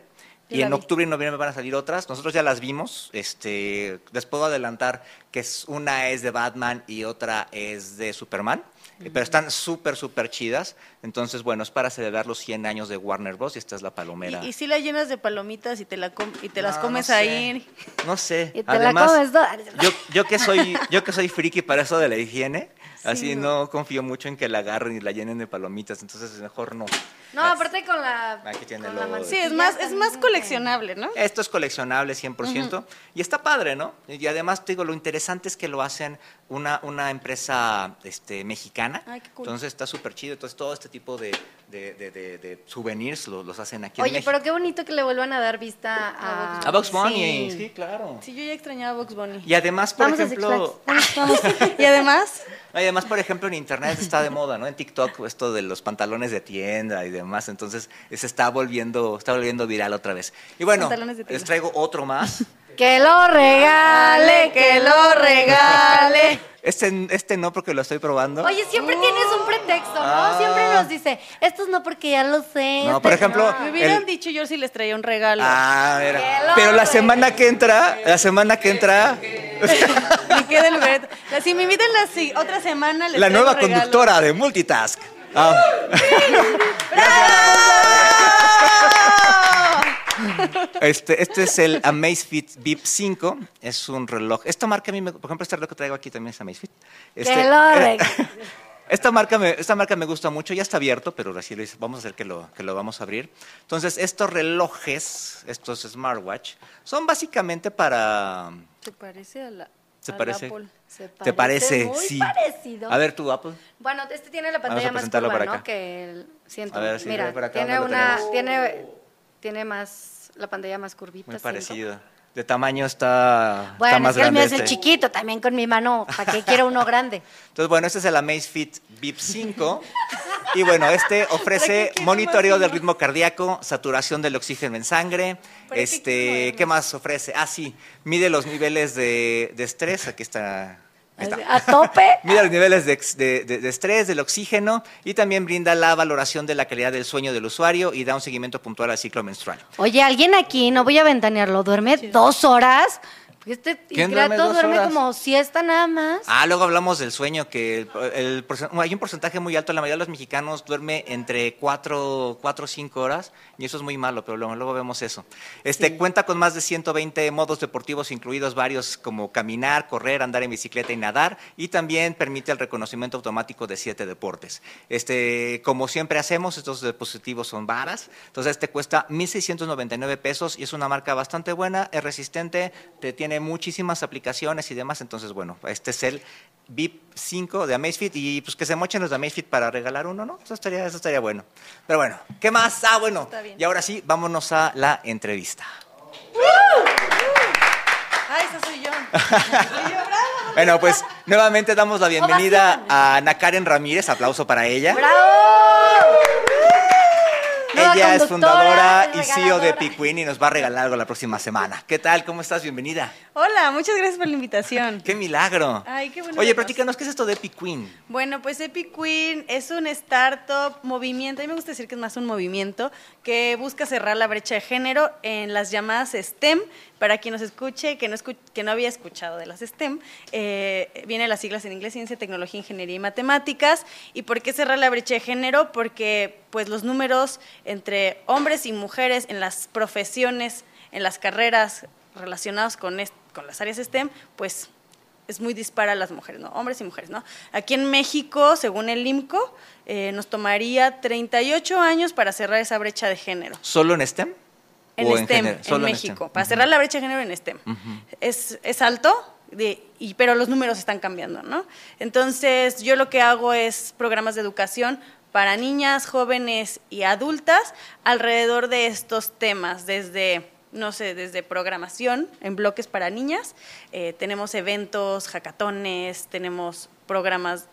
Speaker 1: Yo
Speaker 3: y en
Speaker 1: vi.
Speaker 3: octubre y noviembre van a salir otras. Nosotros ya las vimos. Este, les puedo adelantar que es, una es de Batman y otra es de Superman. eh, Pero están súper, súper chidas. Entonces, bueno, es para celebrar los 100 años de Warner Bros. Y esta es la palomera.
Speaker 1: Y, y si la llenas de palomitas y te, la com- y te las
Speaker 3: No,
Speaker 1: comes
Speaker 3: no sé.
Speaker 1: ahí.
Speaker 3: No sé.
Speaker 2: Y te
Speaker 3: Además,
Speaker 2: la comes
Speaker 3: yo, yo que soy, yo que soy friki para eso de la higiene, así
Speaker 1: no.
Speaker 3: no confío mucho en que la agarren y la llenen de palomitas. Entonces, mejor no.
Speaker 2: No, aparte con la.
Speaker 3: Aquí tiene
Speaker 2: con
Speaker 3: el
Speaker 2: la
Speaker 1: Sí, es más, es más coleccionable, ¿no?
Speaker 3: Esto es coleccionable 100% y está padre, ¿no? Y además, te digo, lo interesante es que lo hacen una, una empresa este, mexicana.
Speaker 1: Ay, qué cool.
Speaker 3: Entonces está súper chido. Entonces todo este tipo de, de, de- de- de souvenirs los, los hacen aquí en
Speaker 2: Oye,
Speaker 3: México.
Speaker 2: pero qué bonito que le vuelvan a dar vista a.
Speaker 3: A Box Bunny,
Speaker 2: Sí.
Speaker 3: sí, claro.
Speaker 1: Sí, yo ya extrañaba a Box Bunny.
Speaker 3: Y además, por
Speaker 2: Vamos a Six
Speaker 3: ejemplo,
Speaker 2: Flags. Vamos, vamos.
Speaker 1: Y además,
Speaker 3: y además, por ejemplo, en internet está de moda, ¿no? En TikTok esto de los pantalones de tienda y demás, entonces se está volviendo, está volviendo viral otra vez. Y bueno, les traigo otro más.
Speaker 2: Que lo regale, que lo regale.
Speaker 3: Este, este no porque lo estoy probando.
Speaker 2: Oye, siempre tienes un pretexto, ¿no?
Speaker 3: Ah.
Speaker 2: Siempre nos dice, estos no porque ya lo sé.
Speaker 3: No, por ejemplo,
Speaker 2: no".
Speaker 1: me hubieran
Speaker 3: El-
Speaker 1: dicho yo si les traía un regalo.
Speaker 3: Ah, mira. Pero la semana que entra, la semana que entra,
Speaker 1: Me queda el. La- Si me invitan la si- otra semana, les
Speaker 3: la nueva conductora de Multitask. Ah, este, este es el Amazfit Bip 5, es un reloj. Esta marca a mí, me- por ejemplo, este reloj que traigo aquí también es Amazfit. Este,
Speaker 2: Que lo
Speaker 3: eh. Esta marca, me, esta marca me gusta mucho, ya está abierto, pero así lo hice. vamos a hacer que lo, que lo vamos a abrir. Entonces, estos relojes, estos smartwatch, son básicamente para...
Speaker 1: ¿Te parece a la
Speaker 3: ¿Se parece?
Speaker 1: Apple?
Speaker 2: Se
Speaker 3: ¿Te parece?
Speaker 2: muy
Speaker 3: sí.
Speaker 2: parecido.
Speaker 3: A ver tú, Apple.
Speaker 2: Bueno, este tiene la pantalla más
Speaker 3: presentarlo
Speaker 2: curva,
Speaker 3: para
Speaker 2: ¿no?
Speaker 3: acá.
Speaker 2: Que el, siento.
Speaker 3: A ver, sí,
Speaker 2: Mira,
Speaker 3: por acá
Speaker 2: tiene una, tiene, tiene más, la pantalla más curvita.
Speaker 3: Muy parecido. De tamaño está, está
Speaker 2: Bueno,
Speaker 3: más
Speaker 2: es que el mío es el
Speaker 3: este.
Speaker 2: chiquito, también con mi mano, ¿para qué quiero uno grande?
Speaker 3: Entonces, bueno, este es el Amazfit Bip 5. y bueno, este
Speaker 1: ¿Para
Speaker 3: ofrece
Speaker 1: qué
Speaker 3: monitoreo del ritmo cardíaco, saturación del oxígeno en sangre.
Speaker 1: qué
Speaker 3: Este,
Speaker 1: uno?
Speaker 3: ¿qué más ofrece? Ah, sí, mide los niveles de, de estrés. Aquí está.
Speaker 2: A tope.
Speaker 3: Mide los niveles de, ex- de- de- de estrés, del oxígeno y también brinda la valoración de la calidad del sueño del usuario y da un seguimiento puntual al ciclo menstrual.
Speaker 2: Oye, alguien aquí, no voy a ventanearlo, duerme dos horas. Este
Speaker 3: ¿Quién duerme
Speaker 2: ingrato duerme como siesta nada más.
Speaker 3: Ah, luego hablamos del sueño, que el, el porcen- hay un porcentaje muy alto, la mayoría de los mexicanos duerme entre 4 o 5 horas, y eso es muy malo, pero luego, luego vemos eso. Este Cuenta con más de 120 modos deportivos, incluidos varios como caminar, correr, andar en bicicleta y nadar, y también permite el reconocimiento automático de siete deportes. Este, como siempre hacemos, estos dispositivos son varas, entonces este cuesta 1.699 pesos y es una marca bastante buena, es resistente, te tiene muchísimas aplicaciones y demás, entonces bueno, este es el VIP 5 de Amazfit y pues que se mochen los de Amazfit para regalar uno, ¿no? Eso estaría, eso estaría bueno. Pero bueno, ¿qué más? Ah, bueno, y ahora sí, vámonos a la entrevista.
Speaker 1: Ah, esa soy yo. Soy yo, bravo.
Speaker 3: Bueno, pues nuevamente damos la bienvenida a Ana Karen Ramírez, aplauso para ella.
Speaker 2: ¡Bravo!
Speaker 3: Ella es fundadora y CEO de. Piquin y nos va a regalar algo la próxima semana. ¿Qué tal? ¿Cómo estás? Bienvenida.
Speaker 1: Hola, muchas gracias por la invitación.
Speaker 3: ¡Qué milagro!
Speaker 1: Ay, qué bueno
Speaker 3: Oye, platícanos, ¿qué es esto de Piquin?
Speaker 1: Bueno, pues Epic Queen es un startup, movimiento, a mí me gusta decir que es más un movimiento que busca cerrar la brecha de género en las llamadas STEM. Para quien nos escuche, que no, escu- que no había escuchado de las STEM, eh, vienen las siglas en inglés, Ciencia, Tecnología, Ingeniería y Matemáticas. ¿Y por qué cerrar la brecha de género? Porque pues los números entre hombres y mujeres en las profesiones, en las carreras relacionadas con las áreas STEM, pues es muy dispara a las mujeres, ¿no? Hombres y mujeres, ¿no? Aquí en México, según el IMCO, eh, nos tomaría 38 años para cerrar esa brecha de género.
Speaker 3: ¿Solo en STEM?
Speaker 1: En
Speaker 3: ¿O
Speaker 1: STEM,
Speaker 3: general?
Speaker 1: en, México.
Speaker 3: STEM.
Speaker 1: Para cerrar la brecha de género en STEM. Es, es alto, De, y, pero los números están cambiando, ¿no? Entonces, yo lo que hago es programas de educación para niñas, jóvenes y adultas alrededor de estos temas, desde no sé, desde programación en bloques para niñas, eh, tenemos eventos, hackatones, tenemos programas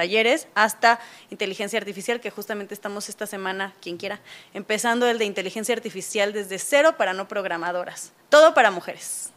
Speaker 1: talleres hasta inteligencia artificial, que justamente estamos esta semana, quien quiera, empezando el de inteligencia artificial desde cero para no programadoras. Todo para mujeres.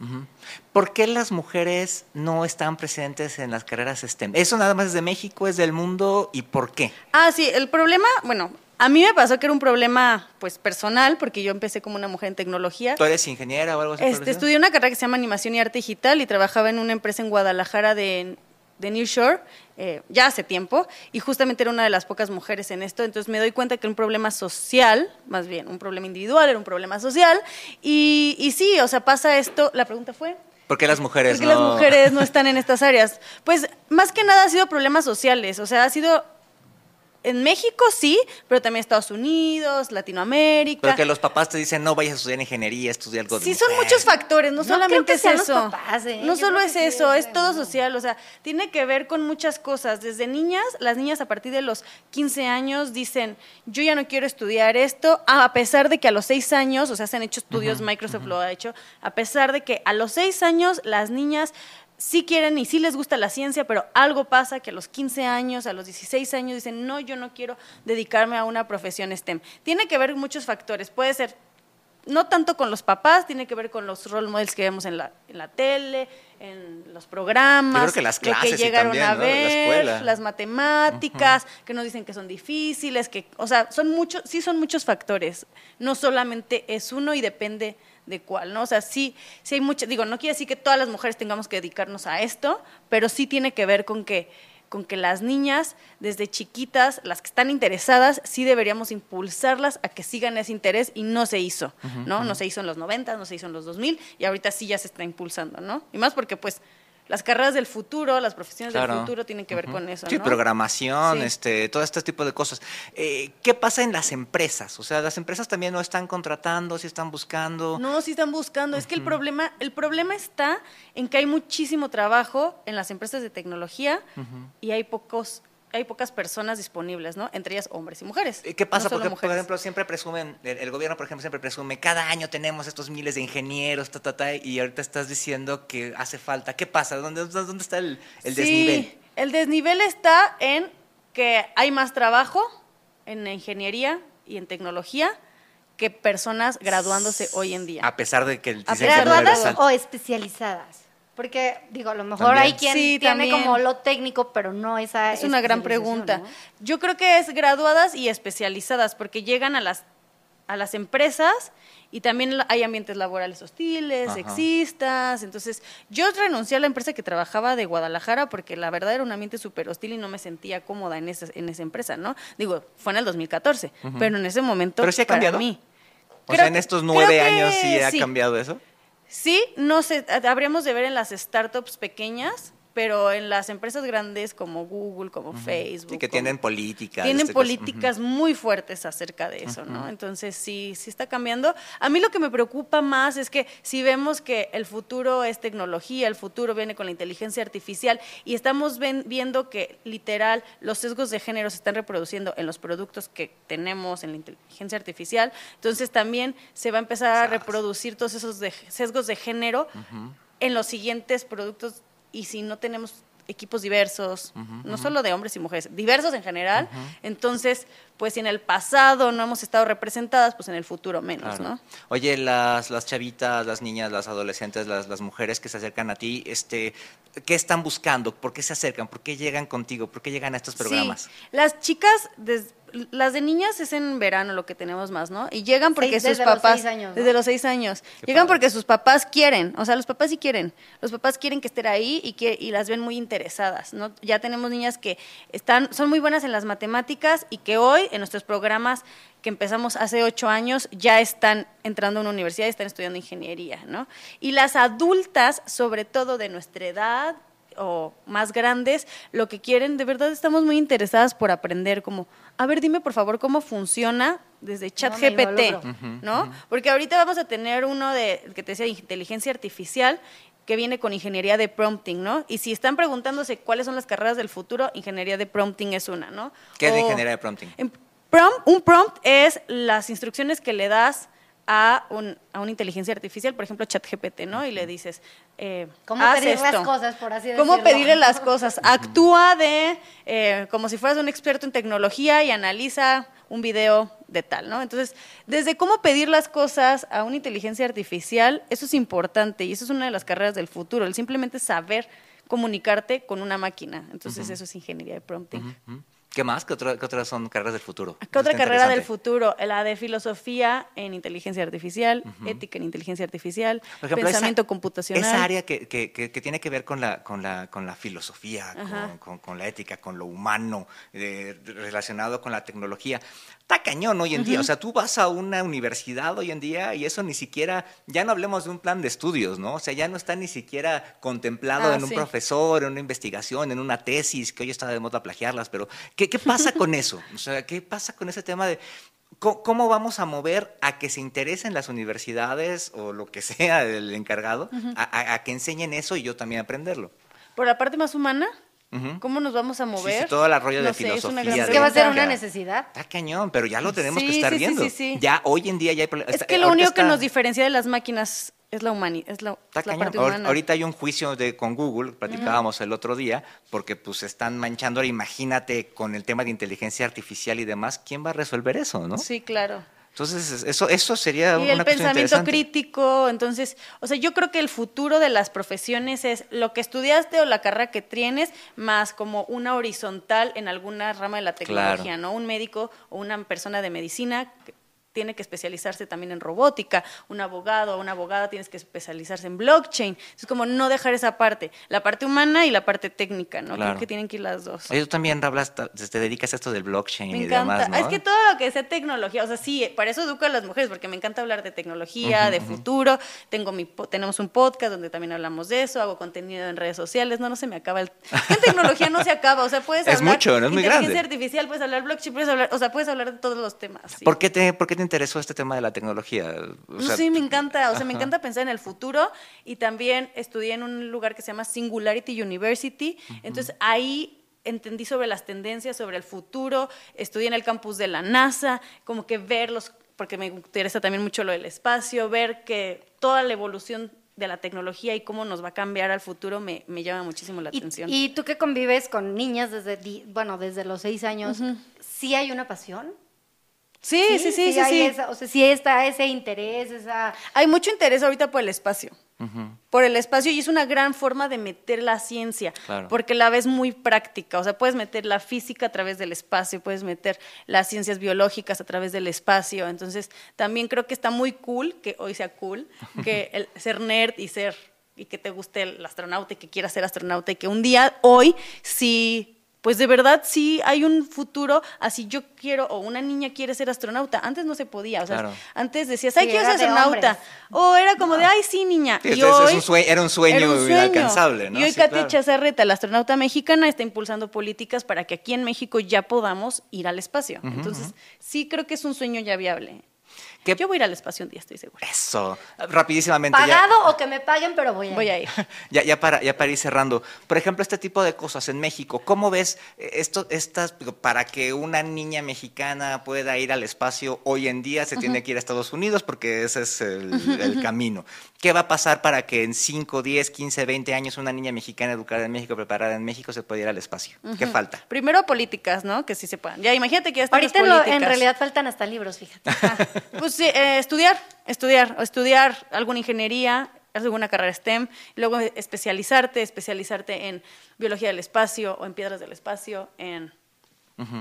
Speaker 3: ¿Por qué las mujeres no están presentes en las carreras STEM? ¿Eso nada más es de México, es del mundo y por qué?
Speaker 1: Ah, sí, el problema, bueno, a mí me pasó que era un problema pues personal, porque yo empecé como una mujer en tecnología.
Speaker 3: ¿Tú eres ingeniera o algo así?
Speaker 1: Este, estudié una carrera que se llama animación y arte digital y trabajaba en una empresa en Guadalajara de de New Shore eh, ya hace tiempo y justamente era una de las pocas mujeres en esto, entonces me doy cuenta que era un problema social, más bien un problema individual, era un problema social y, y sí, o sea, pasa esto, la pregunta fue...
Speaker 3: ¿Por qué las mujeres
Speaker 1: ¿Por qué las mujeres no están en estas áreas? Pues más que nada ha sido problemas sociales, o sea, ha sido en México sí, pero también Estados Unidos, Latinoamérica.
Speaker 3: Pero que los papás te dicen, no vayas a estudiar ingeniería, estudia algo de
Speaker 1: Sí, son muchos factores, no, solamente es eso.
Speaker 2: Papás, ¿eh?
Speaker 1: No solo es eso, es todo social, o sea, tiene que ver con muchas cosas. Desde niñas, las niñas a partir de los 15 años dicen, yo ya no quiero estudiar esto, a pesar de que a los 6 años, o sea, se han hecho estudios, Microsoft lo ha hecho, a pesar de que a los 6 años las niñas sí quieren y sí les gusta la ciencia, pero algo pasa que a los 15 años, a los 16 años dicen, no, yo no quiero dedicarme a una profesión STEM. Tiene que ver muchos factores, puede ser no tanto con los papás, tiene que ver con los role models que vemos en la, en la tele, en los programas,
Speaker 3: que las clases
Speaker 1: que llegaron a ver, las matemáticas, que nos dicen que son difíciles, que, o sea, son muchos, sí son muchos factores, no solamente es uno y depende de cuál, ¿no? O sea, sí, sí hay muchas, digo, no quiere decir que todas las mujeres tengamos que dedicarnos a esto, pero sí tiene que ver con que con que las niñas desde chiquitas, las que están interesadas, sí deberíamos impulsarlas a que sigan ese interés y no se hizo, ¿no? No se hizo en los 90, no se hizo en los 2000 y ahorita sí ya se está impulsando, ¿no? Y más porque pues las carreras del futuro, las profesiones del futuro tienen que ver con eso.
Speaker 3: Sí, programación, este, todo este tipo de cosas. Eh, ¿Qué pasa en las empresas? O sea, las empresas también no están contratando, sí están buscando.
Speaker 1: No, sí están buscando. Es que el problema, el problema está en que hay muchísimo trabajo en las empresas de tecnología y hay pocos hay pocas personas disponibles, ¿no? Entre ellas hombres y mujeres.
Speaker 3: ¿Qué pasa? Porque, por ejemplo, siempre presumen, el, gobierno, por ejemplo, siempre presume, cada año tenemos estos miles de ingenieros, ta, ta, ta, y ahorita estás diciendo que hace falta. ¿Qué pasa? ¿Dónde, dónde está el, el sí, desnivel?
Speaker 1: El desnivel está en que hay más trabajo en ingeniería y en tecnología que personas graduándose hoy en día.
Speaker 3: A pesar de que el
Speaker 2: ¿Graduadas o especializadas? Porque, digo, a lo mejor hay quien tiene como lo técnico, pero no esa.
Speaker 1: Es una gran pregunta. Yo creo que es graduadas y especializadas, porque llegan a las, a las empresas y también hay ambientes laborales hostiles, sexistas. Entonces, yo renuncié a la empresa que trabajaba de Guadalajara porque la verdad era un ambiente súper hostil y no me sentía cómoda en esa, en esa empresa, ¿no? Digo, fue en el 2014, pero en ese momento.
Speaker 3: Pero sí ha cambiado. Para mí. O sea, en estos nueve años sí ha cambiado eso.
Speaker 1: Sí, no sé, habríamos de ver en las startups pequeñas pero en las empresas grandes como Google, como Facebook.
Speaker 3: Sí, que tienen políticas.
Speaker 1: Tienen este, políticas muy fuertes acerca de eso, ¿no? Entonces sí, sí está cambiando. A mí lo que me preocupa más es que si vemos que el futuro es tecnología, el futuro viene con la inteligencia artificial y estamos viendo que literal los sesgos de género se están reproduciendo en los productos que tenemos en la inteligencia artificial, entonces también se va a empezar a reproducir todos esos sesgos de género en los siguientes productos y si no tenemos equipos diversos, no solo de hombres y mujeres, diversos en general, entonces, pues si en el pasado no hemos estado representadas, pues en el futuro menos, ¿no?
Speaker 3: Oye, las, las chavitas, las niñas, las adolescentes, las, las mujeres que se acercan a ti, este, ¿qué están buscando? ¿Por qué se acercan? ¿Por qué llegan contigo? ¿Por qué llegan a estos programas?
Speaker 1: Sí. Las chicas, desde las de niñas es en verano lo que tenemos más, ¿no? Y llegan porque sus papás. Los años, Desde los seis años. llegan porque sus papás quieren. O sea, los papás sí quieren. Los papás quieren que estén ahí y, que, y las ven muy interesadas, ¿no? Ya tenemos niñas que están, son muy buenas en las matemáticas y que hoy, en nuestros programas que empezamos hace ocho años, ya están entrando a una universidad y están estudiando ingeniería, ¿no? Y las adultas, sobre todo de nuestra edad, o más grandes, lo que quieren, de verdad estamos muy interesadas por aprender como, a ver, dime por favor cómo funciona desde ChatGPT, ¿no? Porque ahorita vamos a tener uno de, que te decía, inteligencia artificial, que viene con ingeniería de prompting, ¿no? Y si están preguntándose cuáles son las carreras del futuro, ingeniería de prompting es una, ¿no?
Speaker 3: ¿Qué es ingeniería de prompting?
Speaker 1: en prompt- un prompt es las instrucciones que le das a, un- a una inteligencia artificial, por ejemplo, ChatGPT, ¿no? Y le dices, eh,
Speaker 2: ¿Cómo
Speaker 1: haz
Speaker 2: pedir las cosas, por así
Speaker 1: ¿Cómo
Speaker 2: decirlo?
Speaker 1: pedirle las cosas? Actúa de, eh, como si fueras un experto en tecnología y analiza un video de tal, ¿no? Entonces, desde cómo pedir las cosas a una inteligencia artificial, eso es importante y eso es una de las carreras del futuro, el simplemente saber comunicarte con una máquina. Entonces, eso es ingeniería de prompting.
Speaker 3: ¿Qué más? ¿Qué, otra- qué otras son carreras del futuro?
Speaker 1: ¿Qué otra carrera del futuro? La de filosofía en inteligencia artificial, ética en inteligencia artificial,
Speaker 3: ejemplo,
Speaker 1: pensamiento
Speaker 3: esa,
Speaker 1: computacional.
Speaker 3: Esa área que, que- que- que tiene que ver con la, con la, con la filosofía, con- con la ética, con lo humano, eh, relacionado con la tecnología. Está cañón hoy en día. O sea, tú vas a una universidad hoy en día y eso ni siquiera, ya no hablemos de un plan de estudios, ¿no? O sea, ya no está ni siquiera contemplado
Speaker 1: Ah,
Speaker 3: en un
Speaker 1: sí.
Speaker 3: profesor, en una investigación, en una tesis, que hoy está de moda plagiarlas, pero ¿qué, qué pasa con eso? O sea, ¿qué pasa con ese tema de ¿Cómo, vamos a mover a que se interesen las universidades o lo que sea el encargado a, a- a que enseñen eso y yo también aprenderlo?
Speaker 1: Por la parte más humana, ¿cómo nos vamos a mover?
Speaker 3: sí, todo el rollo de
Speaker 1: No sé, es una gran
Speaker 3: filosofía.
Speaker 2: Es que va a ser una necesidad.
Speaker 3: Está cañón, pero ya lo tenemos que estar
Speaker 1: sí, sí,
Speaker 3: viendo.
Speaker 1: sí, sí.
Speaker 3: Ya hoy en día ya hay problemas.
Speaker 1: Es que lo único que nos diferencia de las máquinas es la humanidad, es la,
Speaker 3: Está
Speaker 1: es la
Speaker 3: cañón.
Speaker 1: parte humana.
Speaker 3: Ahorita hay un juicio de, con Google, platicábamos el otro día, porque pues están manchando. Ahora imagínate con el tema de inteligencia artificial y demás, ¿quién va a resolver eso, no?
Speaker 1: Sí, claro.
Speaker 3: Entonces, eso, eso sería
Speaker 1: Y
Speaker 3: una
Speaker 1: el pensamiento crítico, entonces, o sea, yo creo que el futuro de las profesiones es lo que estudiaste o la carrera que tienes, más como una horizontal en alguna rama de la tecnología,
Speaker 3: Claro.
Speaker 1: ¿no? Un médico o una persona de medicina tiene que especializarse también en robótica, un abogado o una abogada tienes que especializarse en blockchain. Es como no dejar esa parte, la parte humana y la parte técnica, ¿no?
Speaker 3: Claro.
Speaker 1: Creo que tienen que ir las dos.
Speaker 3: Oye, tú también hablas, te dedicas a esto del blockchain
Speaker 1: Me
Speaker 3: y
Speaker 1: encanta.
Speaker 3: demás, ¿no?
Speaker 1: Es que todo lo que sea tecnología, o sea, sí, para eso educo a las mujeres, porque me encanta hablar de tecnología, de futuro. Tengo mi, tenemos un podcast donde también hablamos de eso, hago contenido en redes sociales. No, no se me acaba el. En tecnología no se acaba, o sea, puedes
Speaker 3: Es
Speaker 1: hablar.
Speaker 3: mucho, no es muy
Speaker 1: inteligencia
Speaker 3: grande.
Speaker 1: artificial, puedes hablar blockchain, puedes hablar, o sea, puedes hablar de todos los temas. sí.
Speaker 3: ¿Por, qué te, ¿Por qué te interesó este tema de la tecnología? O
Speaker 1: No,
Speaker 3: sea,
Speaker 1: sí, me encanta, o sea, me encanta pensar en el futuro y también estudié en un lugar que se llama Singularity University, entonces ahí entendí sobre las tendencias, sobre el futuro, estudié en el campus de la NASA, como que ver los, porque me interesa también mucho lo del espacio, ver que toda la evolución de la tecnología y cómo nos va a cambiar al futuro me, me llama muchísimo la atención.
Speaker 2: y tú que convives con niñas desde, bueno, desde los seis años, ¿sí hay una pasión?
Speaker 1: Sí, sí, sí, sí,
Speaker 2: hay
Speaker 1: sí.
Speaker 2: esa- o sea, sí está ese interés, esa...
Speaker 1: Hay mucho interés ahorita por el espacio. Por el espacio y es una gran forma de meter la ciencia,
Speaker 3: Claro.
Speaker 1: porque la ves muy práctica. O sea, puedes meter la física a través del espacio, puedes meter las ciencias biológicas a través del espacio. Entonces, también creo que está muy cool, que hoy sea cool, que el ser nerd y ser y que te guste el astronauta y que quieras ser astronauta y que un día, hoy, sí, pues de verdad sí hay un futuro, así yo quiero, o una niña quiere ser astronauta. Antes no se podía, o sea,
Speaker 3: Claro.
Speaker 1: antes decías, ay,
Speaker 2: Sí,
Speaker 1: quiero ser astronauta. O era como de, ay, sí, niña.
Speaker 3: Sí,
Speaker 1: y
Speaker 3: ese es
Speaker 1: hoy,
Speaker 3: un era un sueño inalcanzable, ¿no?
Speaker 1: Y hoy
Speaker 3: Sí,
Speaker 1: Katia
Speaker 3: claro.
Speaker 1: Chazarreta, la astronauta mexicana, está impulsando políticas para que aquí en México ya podamos ir al espacio. Entonces, sí creo que es un sueño ya viable.
Speaker 3: ¿Qué-
Speaker 1: Yo voy a ir al espacio un día, estoy segura.
Speaker 3: Eso, rapidísimamente. ya-
Speaker 2: Pagado o que me paguen, pero voy a ir.
Speaker 1: Voy a ir.
Speaker 3: Ya, ya, para, ya para ir cerrando, por ejemplo, este tipo de cosas en México, ¿cómo ves eh, esto, estas, para que una niña mexicana pueda ir al espacio hoy en día se tiene que ir a Estados Unidos porque ese es el, el camino? ¿Qué va a pasar para que en 5, 10, 15, 20 años una niña mexicana educada en México, preparada en México, se pueda ir al espacio? ¿Qué falta?
Speaker 1: Primero políticas, ¿no? Que sí se puedan. Ya, imagínate que ya están
Speaker 2: Ahorita
Speaker 1: las
Speaker 2: en, lo-
Speaker 1: políticas.
Speaker 2: en realidad faltan hasta libros, fíjate.
Speaker 1: Pues sí, eh, estudiar, estudiar, estudiar alguna ingeniería, alguna carrera STEM, luego especializarte, especializarte en biología del espacio o en piedras del espacio, en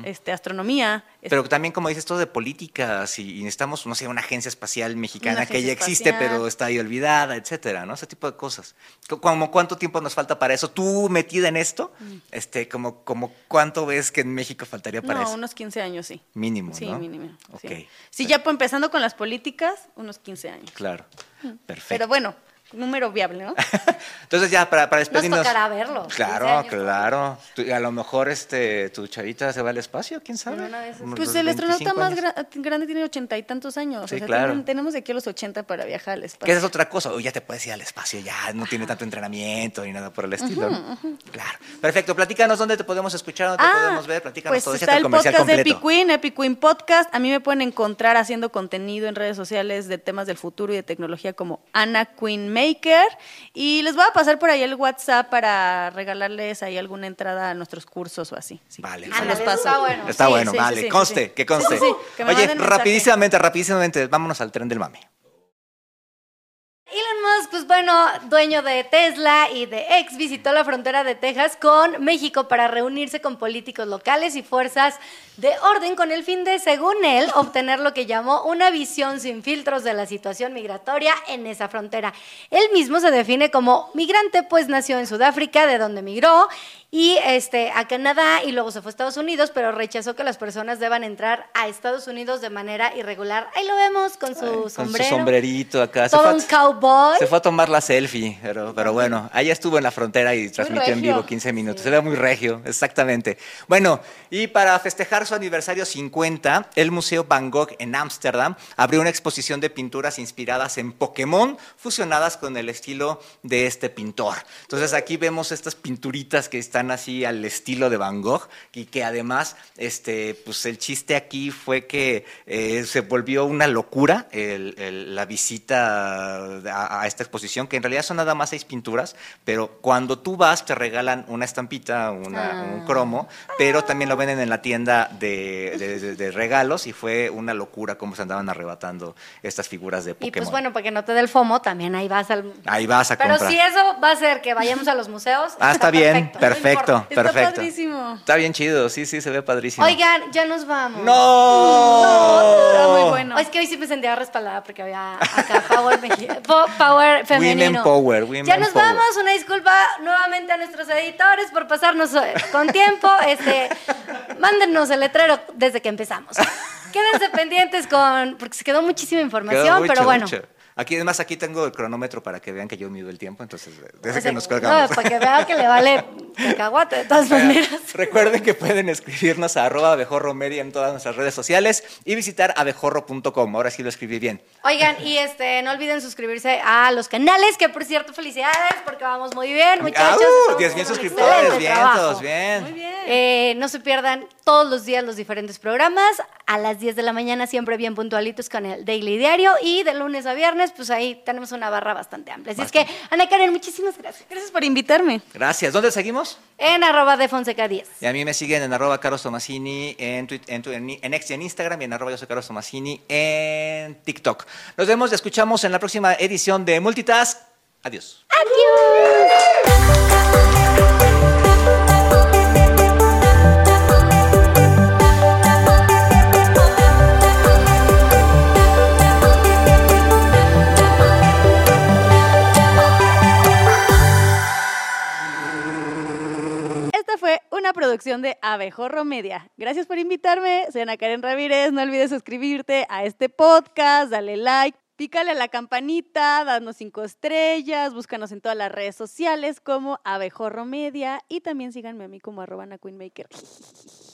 Speaker 1: este, astronomía.
Speaker 3: Pero también, como dices, esto de políticas y, y necesitamos, no sé, una agencia espacial mexicana que ya existe,
Speaker 1: espacial.
Speaker 3: pero está ahí olvidada, etcétera, ¿no? Ese tipo de cosas. Co- Como cuánto tiempo nos falta para eso? ¿Tú metida en esto? Este, como, como cuánto ves que en México faltaría para
Speaker 1: no,
Speaker 3: eso?
Speaker 1: unos 15 años sí.
Speaker 3: Mínimo,
Speaker 1: Sí,
Speaker 3: ¿no?
Speaker 1: mínimo. sí.
Speaker 3: Ok.
Speaker 1: Sí, ya pues, empezando con las políticas, unos 15 años.
Speaker 3: Claro. Perfecto.
Speaker 1: Pero bueno, número viable, ¿no?
Speaker 3: Entonces ya, para, para
Speaker 2: Nos
Speaker 3: despedirnos.
Speaker 2: tocará verlo. 15
Speaker 3: Claro,
Speaker 2: años.
Speaker 3: claro. Tú- A lo mejor este, tu chavita se va al espacio, quién sabe.
Speaker 1: Pues el astronauta
Speaker 3: 25
Speaker 1: más gra- grande tiene ochenta y tantos años.
Speaker 3: Sí,
Speaker 1: o sea,
Speaker 3: claro.
Speaker 1: tienen- tenemos de aquí a los 80 para viajar al
Speaker 3: Que
Speaker 1: espacio.
Speaker 3: esa es otra cosa. Hoy ya te puedes ir al espacio, ya no tiene tanto entrenamiento ni nada por el estilo. ¿no? Claro. Perfecto. Platícanos dónde te podemos escuchar, dónde te podemos ver. Platícanos
Speaker 1: pues
Speaker 3: todo.
Speaker 1: Está el podcast de
Speaker 3: completo.
Speaker 1: Epic Queen, Epic Queen Podcast. A mí me pueden encontrar haciendo contenido en redes sociales de temas del futuro y de tecnología como Ana Queen Maker. Y les voy a pasar por ahí el WhatsApp para regalarles ahí alguna entrada a nuestros cursos o así. Sí,
Speaker 3: Vale.
Speaker 1: se
Speaker 2: Ándale,
Speaker 1: los paso.
Speaker 2: está bueno.
Speaker 3: Está
Speaker 1: Sí,
Speaker 3: bueno,
Speaker 1: sí,
Speaker 3: vale.
Speaker 1: sí, sí,
Speaker 3: conste,
Speaker 1: sí.
Speaker 3: que conste.
Speaker 1: Sí, sí, sí, que me
Speaker 3: Oye, rapidísimamente, rapidísimamente, vámonos al tren del mame.
Speaker 2: Elon Musk, pues bueno, dueño de Tesla y de X, visitó la frontera de Texas con México para reunirse con políticos locales y fuerzas de orden con el fin de, según él, obtener lo que llamó una visión sin filtros de la situación migratoria en esa frontera. Él mismo se define como migrante, pues nació en Sudáfrica, de donde migró, y este, a Canadá y luego se fue a Estados Unidos, pero rechazó que las personas deban entrar a Estados Unidos de manera irregular. Ahí lo vemos con su
Speaker 3: Con
Speaker 2: sombrero.
Speaker 3: su sombrerito acá. Se
Speaker 2: Todo
Speaker 3: fue,
Speaker 2: un
Speaker 3: a,
Speaker 2: cowboy.
Speaker 3: se fue a tomar la selfie, pero, pero bueno, ahí estuvo en la frontera y transmitió en vivo 15 minutos. Se ve muy regio, exactamente. Bueno, y para festejar su aniversario 50, el Museo Van Gogh en Ámsterdam abrió una exposición de pinturas inspiradas en Pokémon, fusionadas con el estilo de este pintor. Entonces aquí vemos estas pinturitas que están así al estilo de Van Gogh y que además, este, pues el chiste aquí fue que eh, se volvió una locura el- el- la visita a, a esta exposición, que en realidad son nada más seis pinturas, pero cuando tú vas te regalan una estampita, una-
Speaker 2: Ah.
Speaker 3: un cromo, pero también lo venden en la tienda de, de- de- de regalos y fue una locura cómo se andaban arrebatando estas figuras de
Speaker 2: Y
Speaker 3: Pokémon.
Speaker 2: pues bueno, para que no te dé el FOMO, también ahí vas al...
Speaker 3: Ahí vas a
Speaker 2: Pero
Speaker 3: comprar.
Speaker 2: si eso va a hacer que vayamos a los museos...
Speaker 3: Ah, está bien,
Speaker 2: no
Speaker 3: perfecto,
Speaker 2: importa.
Speaker 1: Está
Speaker 3: perfecto.
Speaker 1: padrísimo.
Speaker 3: Está bien chido, sí, sí, se ve padrísimo.
Speaker 2: Oigan, ya nos vamos.
Speaker 3: ¡No!
Speaker 1: Está muy bueno.
Speaker 2: Es que hoy sí me sentía respaldada porque había acá Power, power femenino.
Speaker 3: Women Power, Women
Speaker 2: ya nos
Speaker 3: Power.
Speaker 2: vamos. Una disculpa nuevamente a nuestros editores por pasarnos eh, con tiempo. Este, mándenos el letrero desde que empezamos. Quédense pendientes con. porque se quedó muchísima información,
Speaker 3: Quedó mucho,
Speaker 2: pero bueno.
Speaker 3: mucho. Aquí, además, aquí tengo el cronómetro para que vean que yo mido el tiempo, entonces, desde
Speaker 2: O sea,
Speaker 3: que nos colgamos.
Speaker 2: no, para que vean que le vale cacahuate de todas maneras.
Speaker 3: Recuerden que pueden escribirnos a arroba abejorromedia en todas nuestras redes sociales y visitar abejorro.com. Ahora sí lo escribí bien.
Speaker 2: Oigan, y este, no olviden suscribirse a los canales, que por cierto, felicidades, porque vamos muy bien, muchachos.
Speaker 3: ¡Au!
Speaker 2: Estamos
Speaker 3: 10 mil suscriptores, bien, todos bien.
Speaker 1: Muy bien.
Speaker 2: Eh, no se pierdan todos los días los diferentes programas. A las 10 de la mañana, siempre bien puntualitos con el Daily Diario. Y de lunes a viernes, pues ahí tenemos una barra bastante amplia. Así es que, Ana Karen, muchísimas gracias.
Speaker 1: Gracias por invitarme.
Speaker 3: Gracias. ¿Dónde seguimos?
Speaker 2: En arroba de Fonseca 10.
Speaker 3: Y a mí me siguen en arroba Carlos Tomasini en, Twitter, en, en, en X y en Instagram y en arroba yo soy Carlos Tomasini en TikTok. Nos vemos y escuchamos en la próxima edición de Multitask. Adiós.
Speaker 1: Esta una producción de Abejorro Media. Gracias por invitarme. Soy Ana Karen Ramírez. No olvides suscribirte a este podcast, dale like, pícale a la campanita, danos cinco estrellas, búscanos en todas las redes sociales como Abejorro Media y también síganme a mí como arroba Ana Queen Maker.